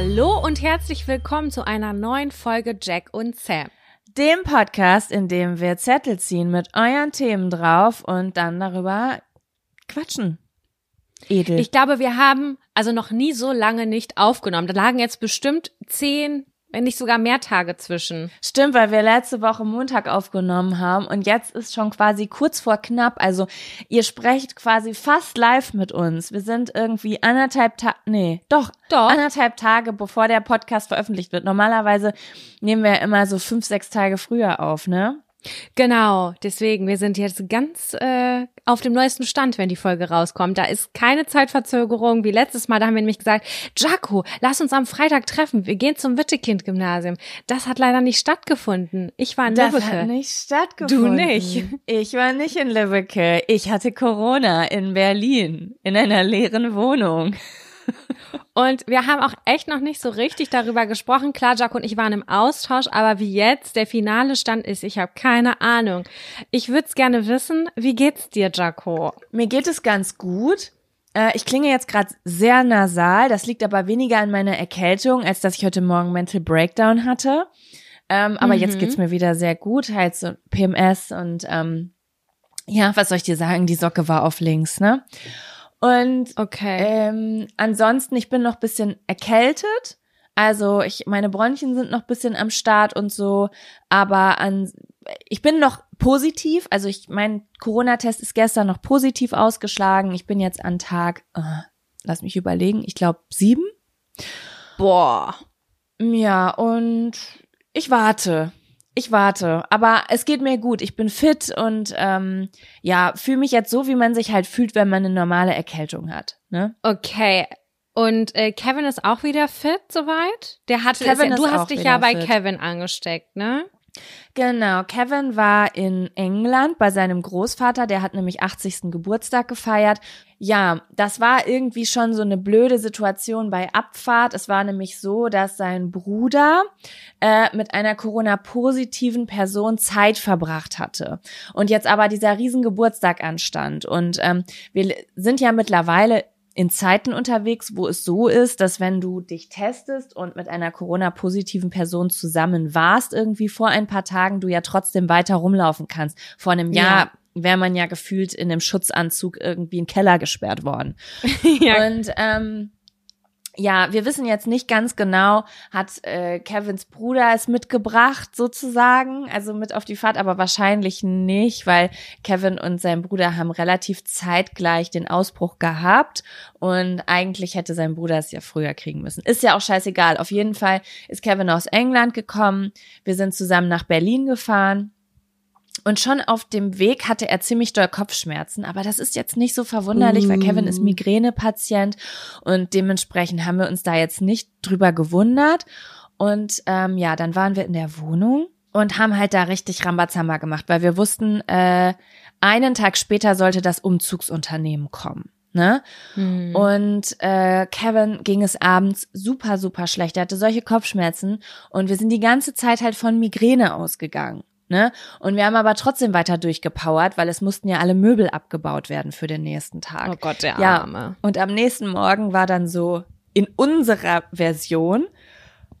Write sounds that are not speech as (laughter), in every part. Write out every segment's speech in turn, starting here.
Hallo und herzlich willkommen zu einer neuen Folge Jack und Sam. Dem Podcast, in dem wir Zettel ziehen mit euren Themen drauf und dann darüber quatschen. Edel. Ich glaube, wir haben also noch nie so lange nicht aufgenommen. Da lagen jetzt bestimmt zehn, wenn nicht sogar mehr Tage zwischen. Stimmt, weil wir letzte Woche Montag aufgenommen haben und jetzt ist schon quasi kurz vor knapp. Also ihr sprecht quasi fast live mit uns. Wir sind irgendwie anderthalb Tage, nee, doch, Doch. anderthalb Tage bevor der Podcast veröffentlicht wird. Normalerweise nehmen wir immer so fünf, sechs Tage früher auf, ne? Genau, deswegen, wir sind jetzt ganz äh, auf dem neuesten Stand, wenn die Folge rauskommt. Da ist keine Zeitverzögerung wie letztes Mal. Da haben wir nämlich gesagt, Jaco, lass uns am Freitag treffen. Wir gehen zum Wittekind-Gymnasium. Das hat leider nicht stattgefunden. Ich war in Das Lübbecke. hat nicht stattgefunden. Du nicht. Ich war nicht in Lübbecke. Ich hatte Corona in Berlin. In einer leeren Wohnung. Und wir haben auch echt noch nicht so richtig darüber gesprochen. Klar, Jaco und ich waren im Austausch, aber wie jetzt der finale Stand ist, ich habe keine Ahnung. Ich würde es gerne wissen, wie geht's dir, Jaco? Mir geht es ganz gut. Äh, Ich klinge jetzt gerade sehr nasal. Das liegt aber weniger an meiner Erkältung, als dass ich heute Morgen Mental Breakdown hatte. Ähm, aber Mhm. jetzt geht's mir wieder sehr gut. Halt so PMS und ähm, ja, was soll ich dir sagen? Die Socke war auf links, ne? Und Okay. ähm, ansonsten, ich bin noch bisschen erkältet. Also ich, meine Bronchien sind noch bisschen am Start und so, aber an, ich bin noch positiv. Also ich, mein Corona-Test ist gestern noch positiv ausgeschlagen. Ich bin jetzt an Tag, äh, lass mich überlegen, ich glaube sieben. Boah. Ja, und ich warte. Ich warte. Aber es geht mir gut. Ich bin fit und ähm, ja, fühle mich jetzt so, wie man sich halt fühlt, wenn man eine normale Erkältung hat. Ne? Okay. Und äh, Kevin ist auch wieder fit soweit? Der hatte Kevin ja, du hast dich ja bei fit. Kevin angesteckt, ne? Genau, Kevin war in England bei seinem Großvater, der hat nämlich 80. Geburtstag gefeiert. Ja, das war irgendwie schon so eine blöde Situation bei Abfahrt. Es war nämlich so, dass sein Bruder äh, mit einer Corona-positiven Person Zeit verbracht hatte. Und jetzt aber dieser riesen Geburtstag anstand. Und ähm, wir sind ja mittlerweile in Zeiten unterwegs, wo es so ist, dass wenn du dich testest und mit einer Corona-positiven Person zusammen warst, irgendwie vor ein paar Tagen, du ja trotzdem weiter rumlaufen kannst. Vor einem Ja. Jahr wäre man ja gefühlt in einem Schutzanzug irgendwie in den Keller gesperrt worden. (laughs) ja. Und ähm, ja, wir wissen jetzt nicht ganz genau, hat äh, Kevins Bruder es mitgebracht sozusagen, also mit auf die Fahrt, aber wahrscheinlich nicht, weil Kevin und sein Bruder haben relativ zeitgleich den Ausbruch gehabt und eigentlich hätte sein Bruder es ja früher kriegen müssen. Ist ja auch scheißegal. Auf jeden Fall ist Kevin aus England gekommen. Wir sind zusammen nach Berlin gefahren und schon auf dem Weg hatte er ziemlich doll Kopfschmerzen, aber das ist jetzt nicht so verwunderlich, mm. weil Kevin ist mm. Migränepatient und dementsprechend haben wir uns da jetzt nicht drüber gewundert. Und ähm, ja, dann waren wir in der Wohnung und haben halt da richtig Rambazamba gemacht, weil wir wussten, äh, einen Tag später sollte das Umzugsunternehmen kommen. Ne? Mhm. Und äh, Kevin ging es abends super, super schlecht. Er hatte solche Kopfschmerzen und wir sind die ganze Zeit halt von Migräne ausgegangen. Ne? Und wir haben aber trotzdem weiter durchgepowert, weil es mussten ja alle Möbel abgebaut werden für den nächsten Tag. Oh Gott, der Arme. Ja, und am nächsten Morgen war dann so in unserer Version,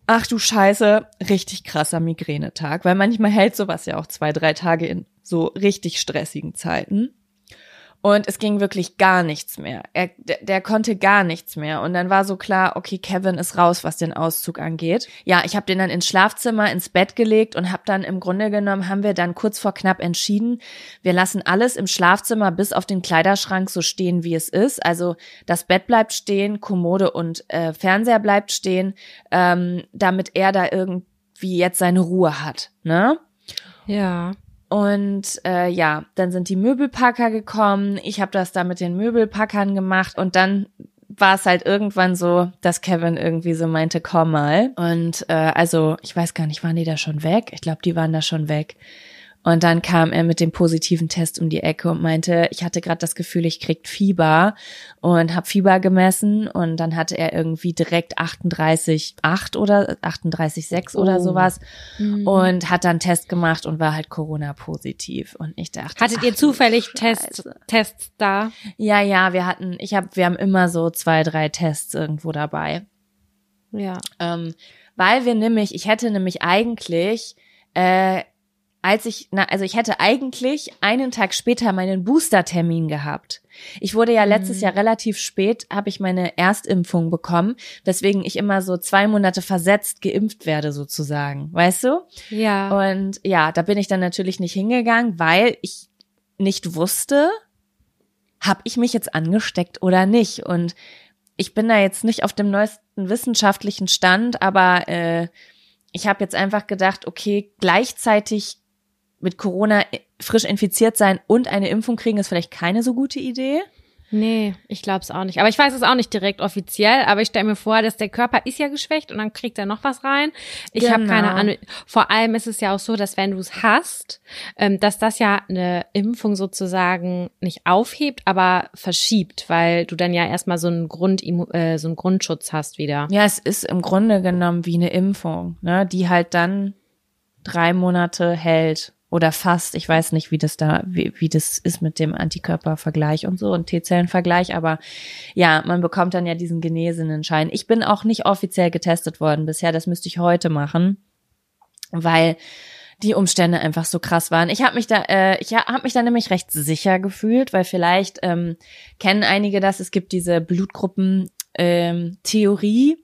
ach du Scheiße, richtig krasser Migränetag, weil manchmal hält sowas ja auch zwei, drei Tage in so richtig stressigen Zeiten. Und es ging wirklich gar nichts mehr. Er, der, der konnte gar nichts mehr. Und dann war so klar, okay, Kevin ist raus, was den Auszug angeht. Ja, ich habe den dann ins Schlafzimmer, ins Bett gelegt und habe dann im Grunde genommen, haben wir dann kurz vor knapp entschieden, wir lassen alles im Schlafzimmer bis auf den Kleiderschrank so stehen, wie es ist. Also das Bett bleibt stehen, Kommode und äh, Fernseher bleibt stehen, ähm, damit er da irgendwie jetzt seine Ruhe hat. Ne? Ja. Und äh, ja, dann sind die Möbelpacker gekommen. Ich habe das da mit den Möbelpackern gemacht und dann war es halt irgendwann so, dass Kevin irgendwie so meinte, komm mal. Und äh, also ich weiß gar nicht, waren die da schon weg? Ich glaube, die waren da schon weg. Und dann kam er mit dem positiven Test um die Ecke und meinte, ich hatte gerade das Gefühl, ich krieg Fieber und habe Fieber gemessen und dann hatte er irgendwie direkt 38,8 oder 38,6 oh. oder sowas mhm. und hat dann Test gemacht und war halt Corona positiv und ich dachte, hattet ihr zufällig Tests Tests da? Ja, ja, wir hatten, ich habe, wir haben immer so zwei, drei Tests irgendwo dabei. Ja. Ähm, weil wir nämlich, ich hätte nämlich eigentlich äh, als ich, na, also ich hätte eigentlich einen Tag später meinen Booster-Termin gehabt. Ich wurde ja letztes mhm. Jahr relativ spät, habe ich meine Erstimpfung bekommen, weswegen ich immer so zwei Monate versetzt geimpft werde sozusagen, weißt du? Ja. Und ja, da bin ich dann natürlich nicht hingegangen, weil ich nicht wusste, habe ich mich jetzt angesteckt oder nicht. Und ich bin da jetzt nicht auf dem neuesten wissenschaftlichen Stand, aber äh, ich habe jetzt einfach gedacht, okay, gleichzeitig mit Corona frisch infiziert sein und eine Impfung kriegen, ist vielleicht keine so gute Idee. Nee, ich glaube es auch nicht. Aber ich weiß es auch nicht direkt offiziell, aber ich stelle mir vor, dass der Körper ist ja geschwächt und dann kriegt er noch was rein. Ich genau. habe keine Ahnung. Vor allem ist es ja auch so, dass wenn du es hast, ähm, dass das ja eine Impfung sozusagen nicht aufhebt, aber verschiebt, weil du dann ja erstmal so einen Grund, äh, so einen Grundschutz hast wieder. Ja, es ist im Grunde genommen wie eine Impfung, ne, die halt dann drei Monate hält oder fast. Ich weiß nicht, wie das da, wie, wie das ist mit dem Antikörpervergleich und so und T-Zellenvergleich, aber ja, man bekommt dann ja diesen genesenen Schein. Ich bin auch nicht offiziell getestet worden bisher, das müsste ich heute machen, weil die Umstände einfach so krass waren. Ich habe mich da, äh, ich habe mich da nämlich recht sicher gefühlt, weil vielleicht ähm, kennen einige das. Es gibt diese Blutgruppen ähm, Theorie,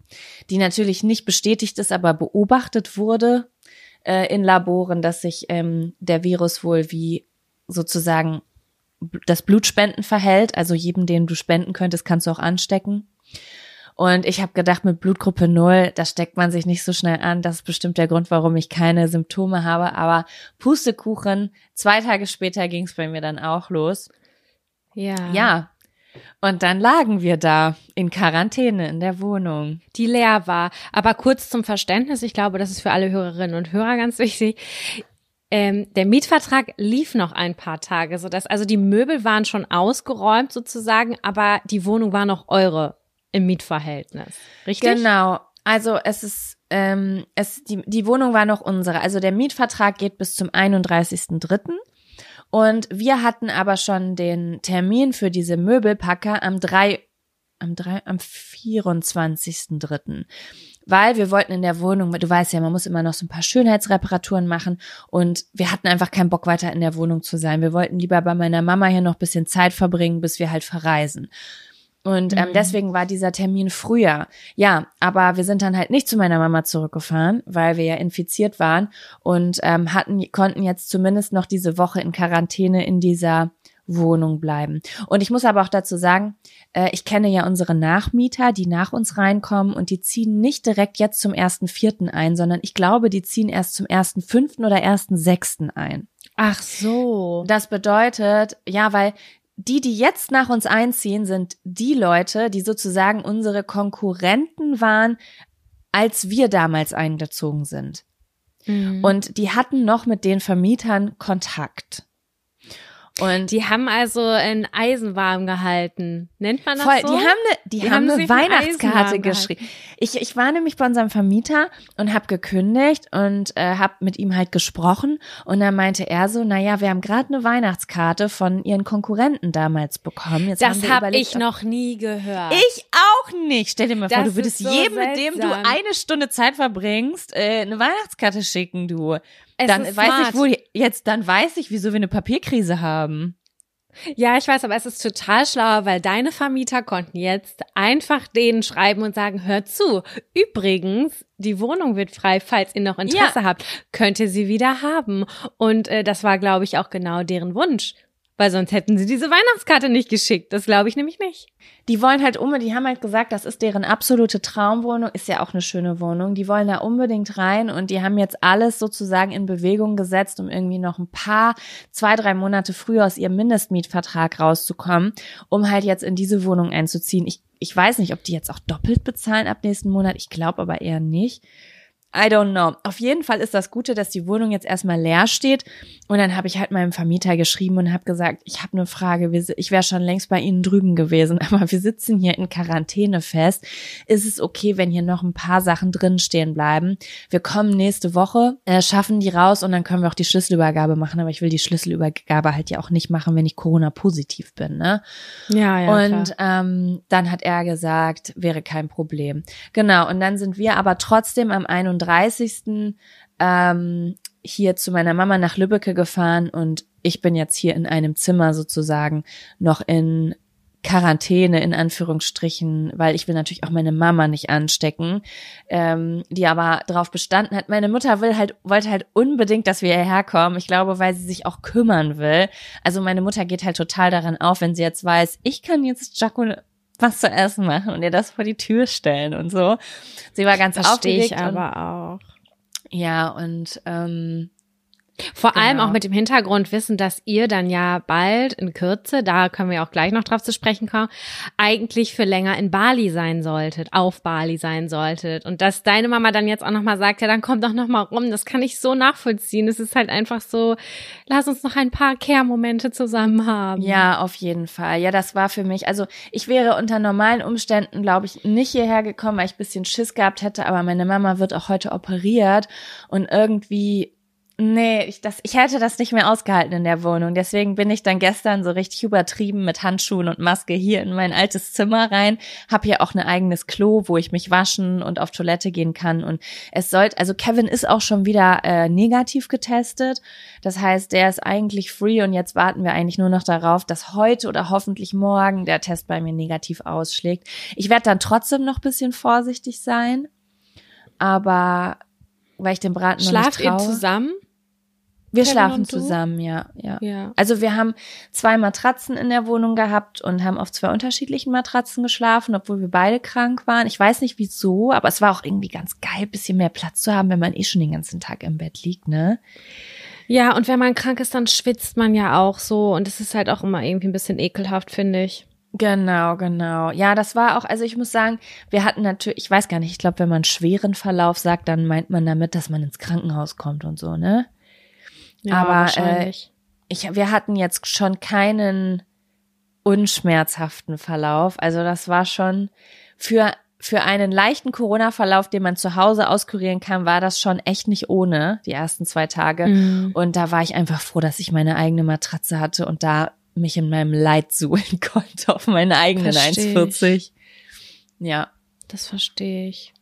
die natürlich nicht bestätigt ist, aber beobachtet wurde äh, in Laboren, dass sich ähm, der Virus wohl wie sozusagen das Blutspenden verhält. Also jedem, den du spenden könntest, kannst du auch anstecken. Und ich habe gedacht, mit Blutgruppe null, da steckt man sich nicht so schnell an. Das ist bestimmt der Grund, warum ich keine Symptome habe. Aber Pustekuchen, zwei Tage später ging es bei mir dann auch los. Ja. Ja, und dann lagen wir da in Quarantäne in der Wohnung. Die leer war. Aber kurz zum Verständnis, ich glaube, das ist für alle Hörerinnen und Hörer ganz wichtig. Ähm, der Mietvertrag lief noch ein paar Tage, sodass also die Möbel waren schon ausgeräumt sozusagen, aber die Wohnung war noch eure im Mietverhältnis. Richtig? Genau. Also es ist, ähm, es, die, die Wohnung war noch unsere. Also der Mietvertrag geht bis zum 31.3. Und wir hatten aber schon den Termin für diese Möbelpacker am 3, am 3, am 24.3. Weil wir wollten in der Wohnung, du weißt ja, man muss immer noch so ein paar Schönheitsreparaturen machen und wir hatten einfach keinen Bock weiter in der Wohnung zu sein. Wir wollten lieber bei meiner Mama hier noch bisschen Zeit verbringen, bis wir halt verreisen. Und ähm, Mhm. deswegen war dieser Termin früher. Ja, aber wir sind dann halt nicht zu meiner Mama zurückgefahren, weil wir ja infiziert waren und ähm, hatten, konnten jetzt zumindest noch diese Woche in Quarantäne in dieser Wohnung bleiben. Und ich muss aber auch dazu sagen, äh, ich kenne ja unsere Nachmieter, die nach uns reinkommen und die ziehen nicht direkt jetzt zum ersten Vierten ein, sondern ich glaube, die ziehen erst zum ersten Fünften oder ersten Sechsten ein. Ach so. Das bedeutet, ja, weil die, die jetzt nach uns einziehen, sind die Leute, die sozusagen unsere Konkurrenten waren, als wir damals eingezogen sind. Mhm. Und die hatten noch mit den Vermietern Kontakt. Und die haben also ein Eisen warm gehalten. Nennt man das Voll, so? die haben eine, die, Die haben eine Weihnachtskarte geschrieben. Ich, ich war nämlich bei unserem Vermieter und habe gekündigt und äh, habe mit ihm halt gesprochen und dann meinte er so, naja, wir haben gerade eine Weihnachtskarte von ihren Konkurrenten damals bekommen. Jetzt das habe überlegt, ich noch nie gehört. Ich auch nicht. Stell dir mal vor, Das du würdest so jedem, mit dem du seltsam. eine Stunde Zeit verbringst, äh, eine Weihnachtskarte schicken, du. Es dann ist weiß smart. ich, wo die, jetzt, dann weiß ich, wieso wir eine Papierkrise haben. Ja, ich weiß, aber es ist total schlau, weil deine Vermieter konnten jetzt einfach denen schreiben und sagen, hört zu. Übrigens, die Wohnung wird frei, falls ihr noch Interesse habt, könnt ihr sie wieder haben. Und äh, das war, glaube ich, auch genau deren Wunsch. Weil sonst hätten sie diese Weihnachtskarte nicht geschickt. Das glaube ich nämlich nicht. Die wollen halt unbedingt, die haben halt gesagt, das ist deren absolute Traumwohnung, ist ja auch eine schöne Wohnung. Die wollen da unbedingt rein und die haben jetzt alles sozusagen in Bewegung gesetzt, um irgendwie noch ein paar, zwei, drei Monate früher aus ihrem Mindestmietvertrag rauszukommen, um halt jetzt in diese Wohnung einzuziehen. Ich, ich weiß nicht, ob die jetzt auch doppelt bezahlen ab nächsten Monat. Ich glaube aber eher nicht. I don't know. Auf jeden Fall ist das Gute, dass die Wohnung jetzt erstmal leer steht. Und dann habe ich halt meinem Vermieter geschrieben und habe gesagt, ich habe eine Frage. Ich wäre schon längst bei Ihnen drüben gewesen, (laughs) aber wir sitzen hier in Quarantäne fest. Ist es okay, wenn hier noch ein paar Sachen drin stehen bleiben? Wir kommen nächste Woche, äh, schaffen die raus und dann können wir auch die Schlüsselübergabe machen. Aber ich will die Schlüsselübergabe halt ja auch nicht machen, wenn ich Corona-positiv bin. Ne? Ja, und ähm, dann hat er gesagt, wäre kein Problem. Genau, und dann sind wir aber trotzdem am 31. Ähm, hier zu meiner Mama nach Lübbecke gefahren und ich bin jetzt hier in einem Zimmer sozusagen noch in Quarantäne in Anführungsstrichen, weil ich will natürlich auch meine Mama nicht anstecken, ähm, die aber darauf bestanden hat. Meine Mutter will halt wollte halt unbedingt, dass wir hierher kommen. Ich glaube, weil sie sich auch kümmern will. Also meine Mutter geht halt total daran auf, wenn sie jetzt weiß, ich kann jetzt Jaco was zu essen machen und ihr das vor die Tür stellen und so. Sie war ganz Verstehe aufgeregt. ich aber auch. Ja und ähm, Vor allem Genau. auch mit dem Hintergrund wissen, dass ihr dann ja bald in Kürze, da können wir auch gleich noch drauf zu sprechen kommen, eigentlich für länger in Bali sein solltet, auf Bali sein solltet. Und dass deine Mama dann jetzt auch nochmal sagt, ja, dann kommt doch nochmal rum, das kann ich so nachvollziehen. Es ist halt einfach so, lass uns noch ein paar Care-Momente zusammen haben. Ja, auf jeden Fall. Ja, das war für mich. Also ich wäre unter normalen Umständen, glaube ich, nicht hierher gekommen, weil ich ein bisschen Schiss gehabt hätte. Aber meine Mama wird auch heute operiert und irgendwie. Nee, ich, das, ich hätte das nicht mehr ausgehalten in der Wohnung. Deswegen bin ich dann gestern so richtig übertrieben mit Handschuhen und Maske hier in mein altes Zimmer rein. Hab hier auch ein eigenes Klo, wo ich mich waschen und auf Toilette gehen kann. Und es sollte, also Kevin ist auch schon wieder äh, negativ getestet. Das heißt, der ist eigentlich free und jetzt warten wir eigentlich nur noch darauf, dass heute oder hoffentlich morgen der Test bei mir negativ ausschlägt. Ich werde dann trotzdem noch bisschen vorsichtig sein, aber weil ich den Braten Schlaft noch ihr nicht traue. zusammen? Wir Kevin schlafen zusammen, ja, ja. Ja. Also wir haben zwei Matratzen in der Wohnung gehabt und haben auf zwei unterschiedlichen Matratzen geschlafen, obwohl wir beide krank waren. Ich weiß nicht wieso, aber es war auch irgendwie ganz geil, bisschen mehr Platz zu haben, wenn man eh schon den ganzen Tag im Bett liegt, ne? Ja, und wenn man krank ist, dann schwitzt man ja auch so. Und es ist halt auch immer irgendwie ein bisschen ekelhaft, finde ich. Genau, genau. Ja, das war auch, also ich muss sagen, wir hatten natürlich, ich weiß gar nicht, ich glaube, wenn man schweren Verlauf sagt, dann meint man damit, dass man ins Krankenhaus kommt und so, ne? Ja, Aber, äh, ich, wir hatten jetzt schon keinen unschmerzhaften Verlauf. Also das war schon für, für einen leichten Corona-Verlauf, den man zu Hause auskurieren kann, war das schon echt nicht ohne, die ersten zwei Tage. Mhm. Und da war ich einfach froh, dass ich meine eigene Matratze hatte und da mich in meinem Leid suhlen (laughs) konnte auf meine eigenen Versteh ich. 1,40. Ja. Das verstehe ich.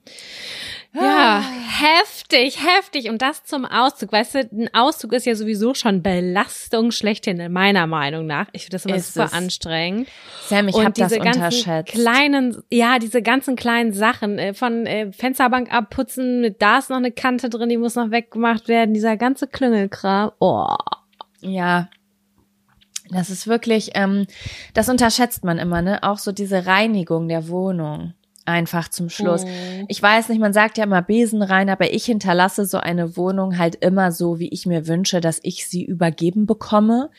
Ja, heftig, heftig. Und das zum Auszug. Weißt du, ein Auszug ist ja sowieso schon Belastung schlechthin, in meiner Meinung nach. Ich finde das immer Ist super es. anstrengend. Sam, ich habe das unterschätzt. kleinen, ja, diese ganzen kleinen Sachen äh, von äh, Fensterbank abputzen, da ist noch eine Kante drin, die muss noch weggemacht werden, dieser ganze Klüngelkram. Oh. Ja. Das ist wirklich, ähm, das unterschätzt man immer, ne? Auch so diese Reinigung der Wohnung. Einfach zum Schluss. Mhm. Ich weiß nicht, man sagt ja immer Besen rein, aber ich hinterlasse so eine Wohnung halt immer so, wie ich mir wünsche, dass ich sie übergeben bekomme.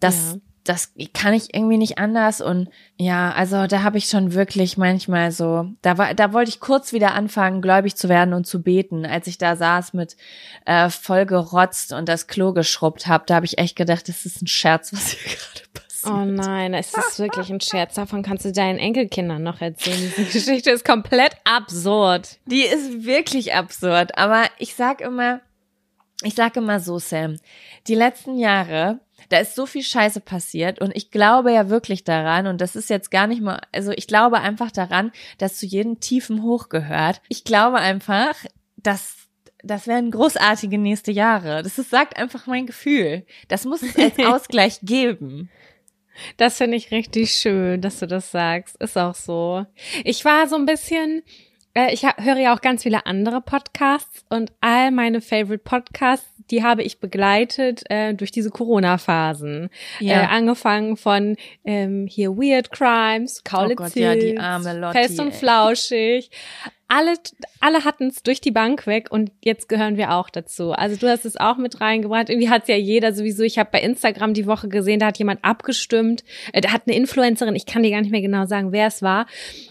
Das, Ja. das kann ich irgendwie nicht anders. Und ja, also da habe ich schon wirklich manchmal so, da war, da wollte ich kurz wieder anfangen, gläubig zu werden und zu beten, als ich da saß mit äh, voll gerotzt und das Klo geschrubbt habe. Da habe ich echt gedacht, das ist ein Scherz, was hier (laughs) gerade. Oh nein, es ist wirklich ein Scherz. Davon kannst du deinen Enkelkindern noch erzählen. Diese (laughs) Geschichte ist komplett absurd. Die ist wirklich absurd. Aber ich sag immer, ich sag immer so, Sam, die letzten Jahre, da ist so viel Scheiße passiert und ich glaube ja wirklich daran und das ist jetzt gar nicht mal, also ich glaube einfach daran, dass zu jedem tiefen Hoch gehört. Ich glaube einfach, dass das werden großartige nächste Jahre. Das ist, sagt einfach mein Gefühl. Das muss es als (laughs) Ausgleich geben. Das finde ich richtig schön, dass du das sagst. Ist auch so. Ich war so ein bisschen, äh, ich höre ja auch ganz viele andere Podcasts und all meine Favorite Podcasts, die habe ich begleitet äh, durch diese Corona-Phasen. Ja. Äh, angefangen von ähm, hier Weird Crimes, Kaulitz Oh Gott, ja, die arme Lotti, Fest und ey. Flauschig. Alle, alle hatten es durch die Bank weg und jetzt gehören wir auch dazu. Also du hast es auch mit reingebracht. Irgendwie hat ja jeder sowieso. Ich habe bei Instagram die Woche gesehen, da hat jemand abgestimmt. Äh, da hat eine Influencerin, ich kann dir gar nicht mehr genau sagen, wer es war.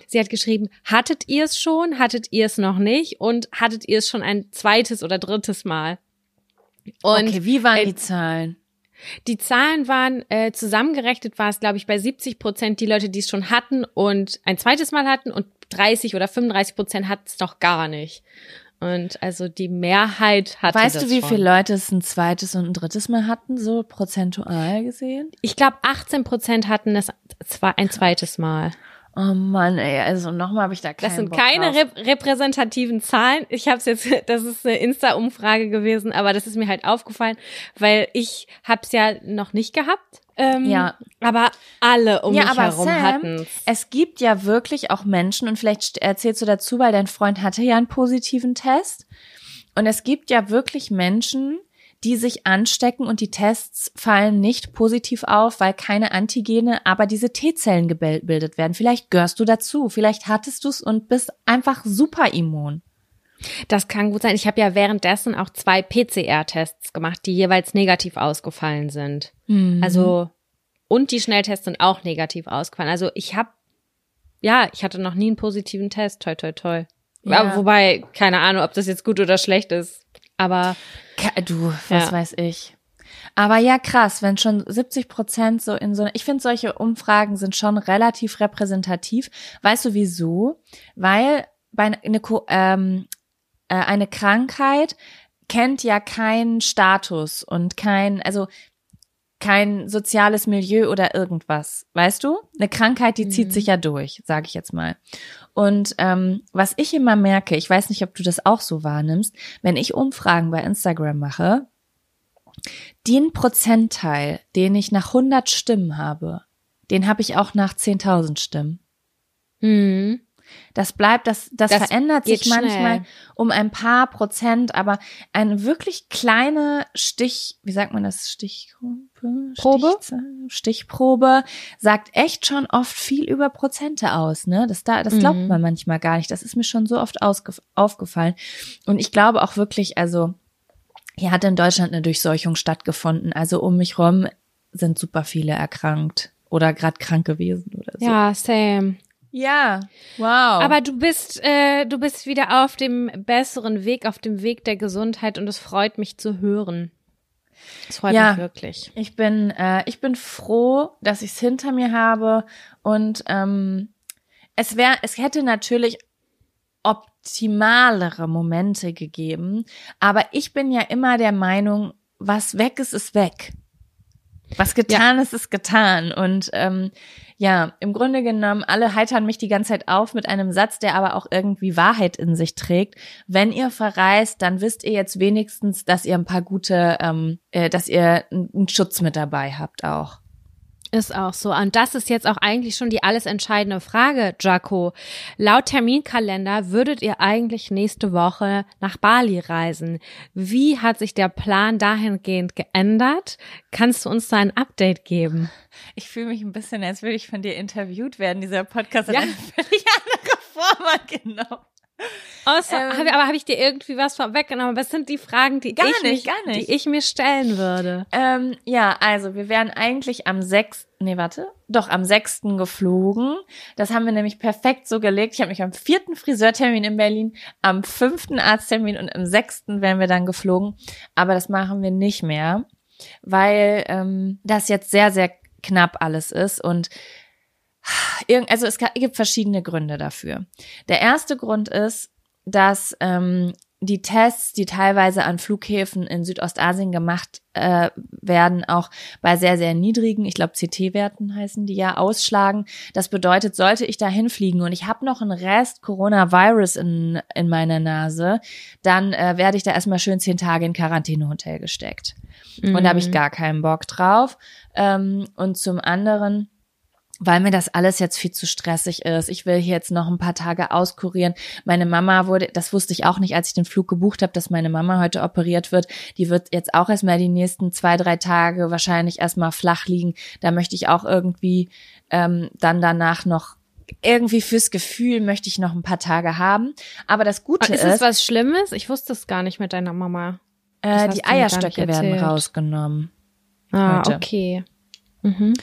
Sie hat geschrieben, hattet ihr es schon, hattet ihr es noch nicht und hattet ihr es schon ein zweites oder drittes Mal? Und okay, wie waren äh, die Zahlen? die Zahlen waren äh, zusammengerechnet war es, glaube ich, bei 70 Prozent die Leute, die es schon hatten und ein zweites Mal hatten und 30 oder 35 Prozent hat es noch gar nicht. Und also die Mehrheit hatte Weißt du, wie schon. viele Leute es ein zweites und ein drittes Mal hatten, so prozentual gesehen? Ich glaube, 18 Prozent hatten es zwei, ein zweites Mal. Oh Mann, ey, also nochmal habe ich da keinen Das sind Bock keine rep repräsentativen Zahlen. Ich habe es jetzt, (laughs) das ist eine Insta-Umfrage gewesen, aber das ist mir halt aufgefallen, weil ich habe es ja noch nicht gehabt. Ähm, Ja. Aber alle um ja, mich aber herum Sam, hatten's. es gibt ja wirklich auch Menschen, und vielleicht st- erzählst du dazu, weil dein Freund hatte ja einen positiven Test. Und es gibt ja wirklich Menschen, die sich anstecken und die Tests fallen nicht positiv auf, weil keine Antigene, aber diese T-Zellen gebildet werden. Vielleicht gehörst du dazu, vielleicht hattest du es und bist einfach super immun. Das kann gut sein. Ich habe ja währenddessen auch zwei PCR-Tests gemacht, die jeweils negativ ausgefallen sind. Also und die Schnelltests sind auch negativ ausgefallen. Also ich habe ja, ich hatte noch nie einen positiven Test. Toi toi toi. Ja. Aber wobei keine Ahnung, ob das jetzt gut oder schlecht ist. Aber Du, was Ja. weiß ich. Aber ja, krass, wenn schon 70 Prozent so in so, ich finde solche Umfragen sind schon relativ repräsentativ. Weißt du wieso? Weil bei eine, ähm, äh, eine Krankheit kennt ja keinen Status und kein, also kein soziales Milieu oder irgendwas, weißt du? Eine Krankheit, die zieht sich ja durch, sage ich jetzt mal. Und ähm, was ich immer merke, ich weiß nicht, ob du das auch so wahrnimmst, wenn ich Umfragen bei Instagram mache, den Prozentteil, den ich nach 100 Stimmen habe, den habe ich auch nach 10.000 Stimmen. hm, Das bleibt, das, das, Das verändert sich manchmal schnell. um ein paar Prozent, aber eine wirklich kleine Stich, wie sagt man das, Stichprobe? Probe? Stichprobe sagt echt schon oft viel über Prozente aus, ne? Das da, das glaubt Mhm. man manchmal gar nicht. Das ist mir schon so oft aufgefallen. Und ich glaube auch wirklich, also hier hat in Deutschland eine Durchseuchung stattgefunden. Also um mich rum sind super viele erkrankt oder gerade krank gewesen oder so. ja, same. Ja, wow. Aber du bist, äh, du bist wieder auf dem besseren Weg, auf dem Weg der Gesundheit und es freut mich zu hören. Es freut Ja. mich wirklich. Ich bin, äh, ich bin froh, dass ich es hinter mir habe und ähm, es wäre, es hätte natürlich optimalere Momente gegeben, aber ich bin ja immer der Meinung, was weg ist, ist weg. Was getan ja. ist, ist getan. Und ähm, ja, im Grunde genommen, alle heitern mich die ganze Zeit auf mit einem Satz, der aber auch irgendwie Wahrheit in sich trägt. Wenn ihr verreist, dann wisst ihr jetzt wenigstens, dass ihr ein paar gute, ähm, äh, dass ihr einen Schutz mit dabei habt auch. Ist auch so. Und das ist jetzt auch eigentlich schon die alles entscheidende Frage, Jaco. Laut Terminkalender würdet ihr eigentlich nächste Woche nach Bali reisen. Wie hat sich der Plan dahingehend geändert? Kannst du uns da ein Update geben? Ich fühle mich ein bisschen, als würde ich von dir interviewt werden. Dieser Podcast hat ja. eine völlig andere Form genau. Außer, ähm, aber habe ich dir irgendwie was vorweggenommen? Was sind die Fragen, die, gar ich, nicht, mich, gar nicht. die ich mir stellen würde? Ähm, ja, also wir wären eigentlich am 6. Nee, warte. Doch, am 6. geflogen. Das haben wir nämlich perfekt so gelegt. Ich habe mich am 4. Friseurtermin in Berlin, am 5. Arzttermin und am 6. wären wir dann geflogen. Aber das machen wir nicht mehr, weil ähm, das jetzt sehr, sehr knapp alles ist und also es gibt verschiedene Gründe dafür. Der erste Grund ist, dass ähm, die Tests, die teilweise an Flughäfen in Südostasien gemacht äh, werden, auch bei sehr, sehr niedrigen, ich glaube CT-Werten heißen die ja, ausschlagen. Das bedeutet, sollte ich da hinfliegen und ich habe noch einen Rest Coronavirus in, in meiner Nase, dann äh, werde ich da erstmal schön zehn Tage in Quarantänehotel gesteckt. Mhm. Und da habe ich mhm. gar keinen Bock drauf. Ähm, und zum anderen weil mir das alles jetzt viel zu stressig ist. Ich will hier jetzt noch ein paar Tage auskurieren. Meine Mama wurde, das wusste ich auch nicht, als ich den Flug gebucht habe, dass meine Mama heute operiert wird. Die wird jetzt auch erstmal die nächsten zwei, drei Tage wahrscheinlich erstmal flach liegen. Da möchte ich auch irgendwie ähm, dann danach noch irgendwie fürs Gefühl möchte ich noch ein paar Tage haben. Aber das Gute ist. Ist es was Schlimmes? Ich wusste es gar nicht mit deiner Mama. Äh, die Eierstöcke werden rausgenommen. Ah, heute. okay. Mhm.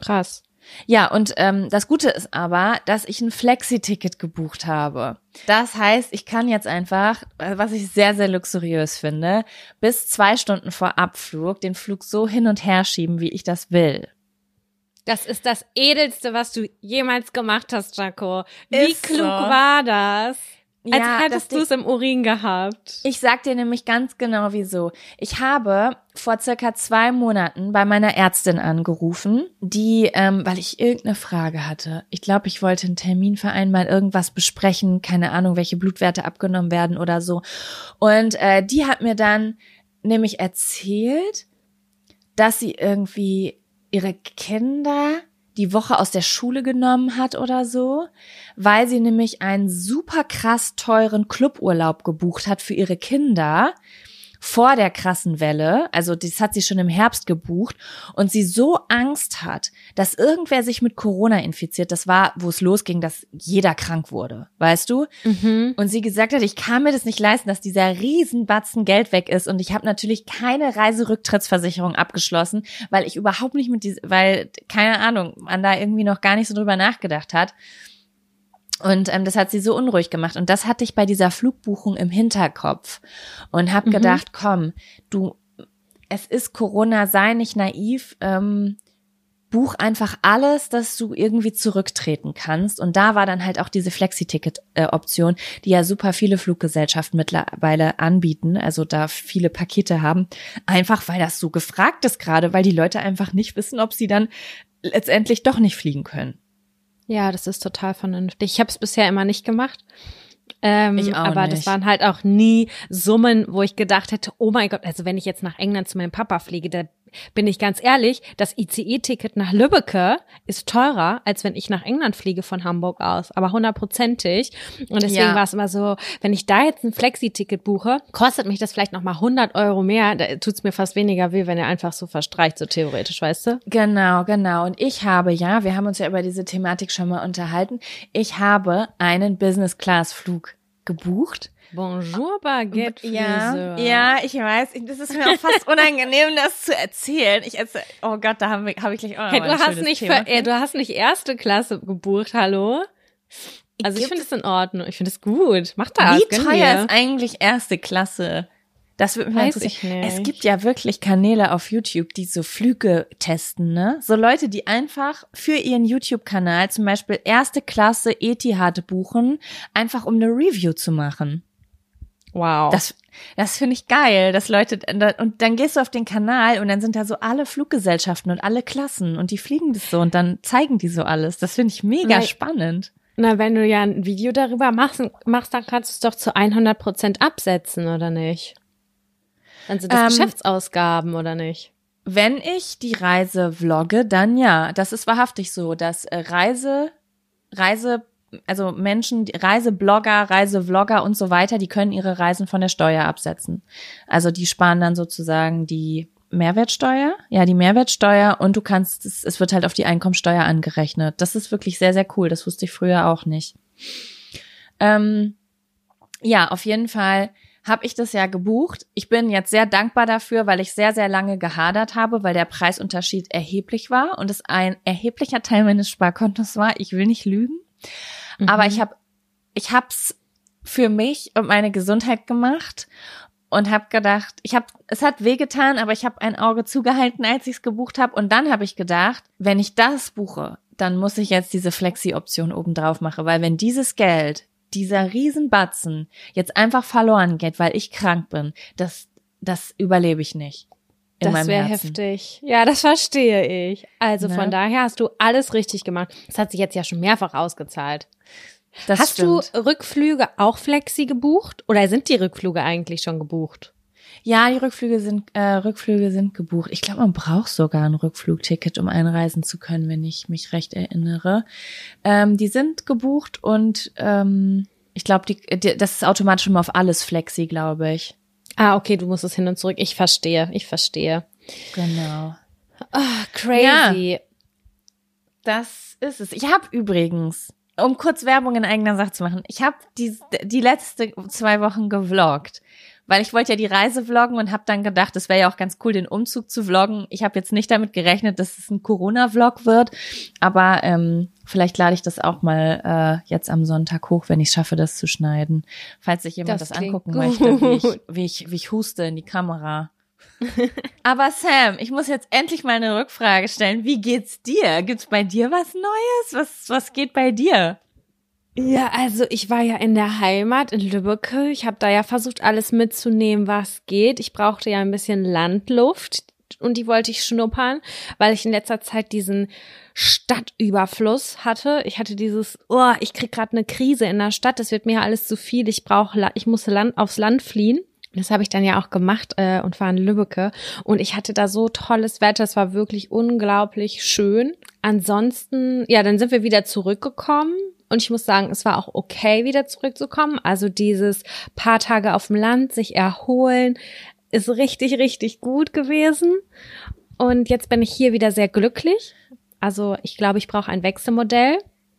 Krass. Ja, und ähm, das Gute ist aber, dass ich ein Flexi-Ticket gebucht habe. Das heißt, ich kann jetzt einfach, was ich sehr, sehr luxuriös finde, bis zwei Stunden vor Abflug den Flug so hin und her schieben, wie ich das will. Das ist das Edelste, was du jemals gemacht hast, Jaco. Wie ist klug so. war das? Als ja, hättest du es im Urin gehabt. Ich sag dir nämlich ganz genau wieso. Ich habe vor circa zwei Monaten bei meiner Ärztin angerufen, die, ähm, weil ich irgendeine Frage hatte. Ich glaube, ich wollte einen Termin vereinbaren, irgendwas besprechen, keine Ahnung, welche Blutwerte abgenommen werden oder so. Und äh, die hat mir dann nämlich erzählt, dass sie irgendwie ihre Kinder die Woche aus der Schule genommen hat oder so, weil sie nämlich einen super krass teuren Cluburlaub gebucht hat für ihre Kinder vor der krassen Welle, also das hat sie schon im Herbst gebucht und sie so Angst hat, dass irgendwer sich mit Corona infiziert. Das war, wo es losging, dass jeder krank wurde, weißt du? Mhm. Und sie gesagt hat, ich kann mir das nicht leisten, dass dieser Riesenbatzen Geld weg ist und ich habe natürlich keine Reiserücktrittsversicherung abgeschlossen, weil ich überhaupt nicht mit diesem, weil keine Ahnung, man da irgendwie noch gar nicht so drüber nachgedacht hat. Und ähm, das hat sie so unruhig gemacht. Und das hatte ich bei dieser Flugbuchung im Hinterkopf und habe mhm. gedacht, komm, du, es ist Corona, sei nicht naiv. Ähm, buch einfach alles, dass du irgendwie zurücktreten kannst. Und da war dann halt auch diese Flexi-Ticket-Option, die ja super viele Fluggesellschaften mittlerweile anbieten, also da viele Pakete haben, einfach weil das so gefragt ist gerade, weil die Leute einfach nicht wissen, ob sie dann letztendlich doch nicht fliegen können. Ja, das ist total vernünftig. Ich habe es bisher immer nicht gemacht. Ähm, ich auch aber nicht. das waren halt auch nie Summen, wo ich gedacht hätte, oh mein Gott, also wenn ich jetzt nach England zu meinem Papa fliege, da bin ich ganz ehrlich, das ICE-Ticket nach Lübbecke ist teurer, als wenn ich nach England fliege von Hamburg aus, aber hundertprozentig. Und deswegen ja. war es immer so, wenn ich da jetzt ein Flexi-Ticket buche, kostet mich das vielleicht nochmal 100 Euro mehr. Da tut's mir fast weniger weh, wenn er einfach so verstreicht, so theoretisch, weißt du? Genau, genau. Und ich habe ja, wir haben uns ja über diese Thematik schon mal unterhalten, ich habe einen Business-Class-Flug gebucht Bonjour Baguette Ja, ja, ich weiß. Das ist mir auch fast unangenehm, (laughs) das zu erzählen. Ich erzähl, oh Gott, da habe hab ich gleich auch noch hey, du hast nicht Thema. Für, ey, du hast nicht erste Klasse gebucht, hallo? Also ich, ich finde es in Ordnung. Ich finde es gut. Mach das. Wie teuer dir. ist eigentlich erste Klasse? Das wird mir ich nicht. Es gibt ja wirklich Kanäle auf YouTube, die so Flüge testen, ne? So Leute, die einfach für ihren YouTube-Kanal zum Beispiel erste Klasse Etihad buchen, einfach um eine Review zu machen. Wow. Das, das finde ich geil, dass Leute, und dann gehst du auf den Kanal und dann sind da so alle Fluggesellschaften und alle Klassen und die fliegen das so und dann zeigen die so alles. Das finde ich mega Nein. spannend. Na, wenn du ja ein Video darüber machst, machst dann kannst du es doch zu 100 Prozent absetzen, oder nicht? Dann sind das Ähm, Geschäftsausgaben, oder nicht? Wenn ich die Reise vlogge, dann ja. Das ist wahrhaftig so, dass äh, Reise, Reise, also Menschen, Reiseblogger, Reisevlogger und so weiter, die können ihre Reisen von der Steuer absetzen. Also die sparen dann sozusagen die Mehrwertsteuer, ja, die Mehrwertsteuer und du kannst, es, es wird halt auf die Einkommensteuer angerechnet. Das ist wirklich sehr, sehr cool. Das wusste ich früher auch nicht. Ähm, ja, auf jeden Fall habe ich das ja gebucht. Ich bin jetzt sehr dankbar dafür, weil ich sehr, sehr lange gehadert habe, weil der Preisunterschied erheblich war und es ein erheblicher Teil meines Sparkontos war. Ich will nicht lügen, aber ich habe ich hab's für mich und meine Gesundheit gemacht und habe gedacht, ich habe es hat wehgetan, aber ich habe ein Auge zugehalten, als ich es gebucht habe und dann habe ich gedacht, wenn ich das buche, dann muss ich jetzt diese Flexi-Option oben drauf machen, weil wenn dieses Geld, dieser Riesenbatzen jetzt einfach verloren geht, weil ich krank bin, das das überlebe ich nicht. In Das wäre heftig. Ja, das verstehe ich. Also Ne? von daher hast du alles richtig gemacht. Das hat sich jetzt ja schon mehrfach ausgezahlt. Das hast stimmt. du Rückflüge auch flexi gebucht? Oder sind die Rückflüge eigentlich schon gebucht? Ja, die Rückflüge sind äh, Rückflüge sind gebucht. Ich glaube, man braucht sogar ein Rückflugticket, um einreisen zu können, wenn ich mich recht erinnere. Ähm, die sind gebucht und ähm, ich glaube, die, die, das ist automatisch immer auf alles flexi, glaube ich. Ah, okay, du musst es hin und zurück. Ich verstehe, ich verstehe. Genau. Ah, crazy. Das ist es. Ich habe übrigens, um kurz Werbung in eigener Sache zu machen, ich habe die, die letzte zwei Wochen gevloggt. Weil ich wollte ja die Reise vloggen und habe dann gedacht, es wäre ja auch ganz cool, den Umzug zu vloggen. Ich habe jetzt nicht damit gerechnet, dass es ein Corona-Vlog wird, aber ähm, vielleicht lade ich das auch mal äh, jetzt am Sonntag hoch, wenn ich schaffe, das zu schneiden. Falls sich jemand Das das, angucken möchte, wie ich, gut. wie, ich, wie ich huste in die Kamera. (laughs) Aber Sam, ich muss jetzt endlich mal eine Rückfrage stellen. Wie geht's dir? Gibt's bei dir was Neues? Was, was geht bei dir? Ja, also ich war ja in der Heimat in Lübbecke. Ich habe da ja versucht, alles mitzunehmen, was geht. Ich brauchte ja ein bisschen Landluft und die wollte ich schnuppern, weil ich in letzter Zeit diesen Stadtüberfluss hatte. Ich hatte dieses, oh, ich krieg gerade eine Krise in der Stadt. Das wird mir alles zu viel. Ich brauche, ich muss Land, aufs Land fliehen. Das habe ich dann ja auch gemacht äh, und war in Lübbecke. Und ich hatte da so tolles Wetter. Es war wirklich unglaublich schön. Ansonsten, ja, dann sind wir wieder zurückgekommen. Und ich muss sagen, es war auch okay, wieder zurückzukommen. Also dieses paar Tage auf dem Land, sich erholen, ist richtig, richtig gut gewesen. Und jetzt bin ich hier wieder sehr glücklich. Also ich glaube, ich brauche ein Wechselmodell.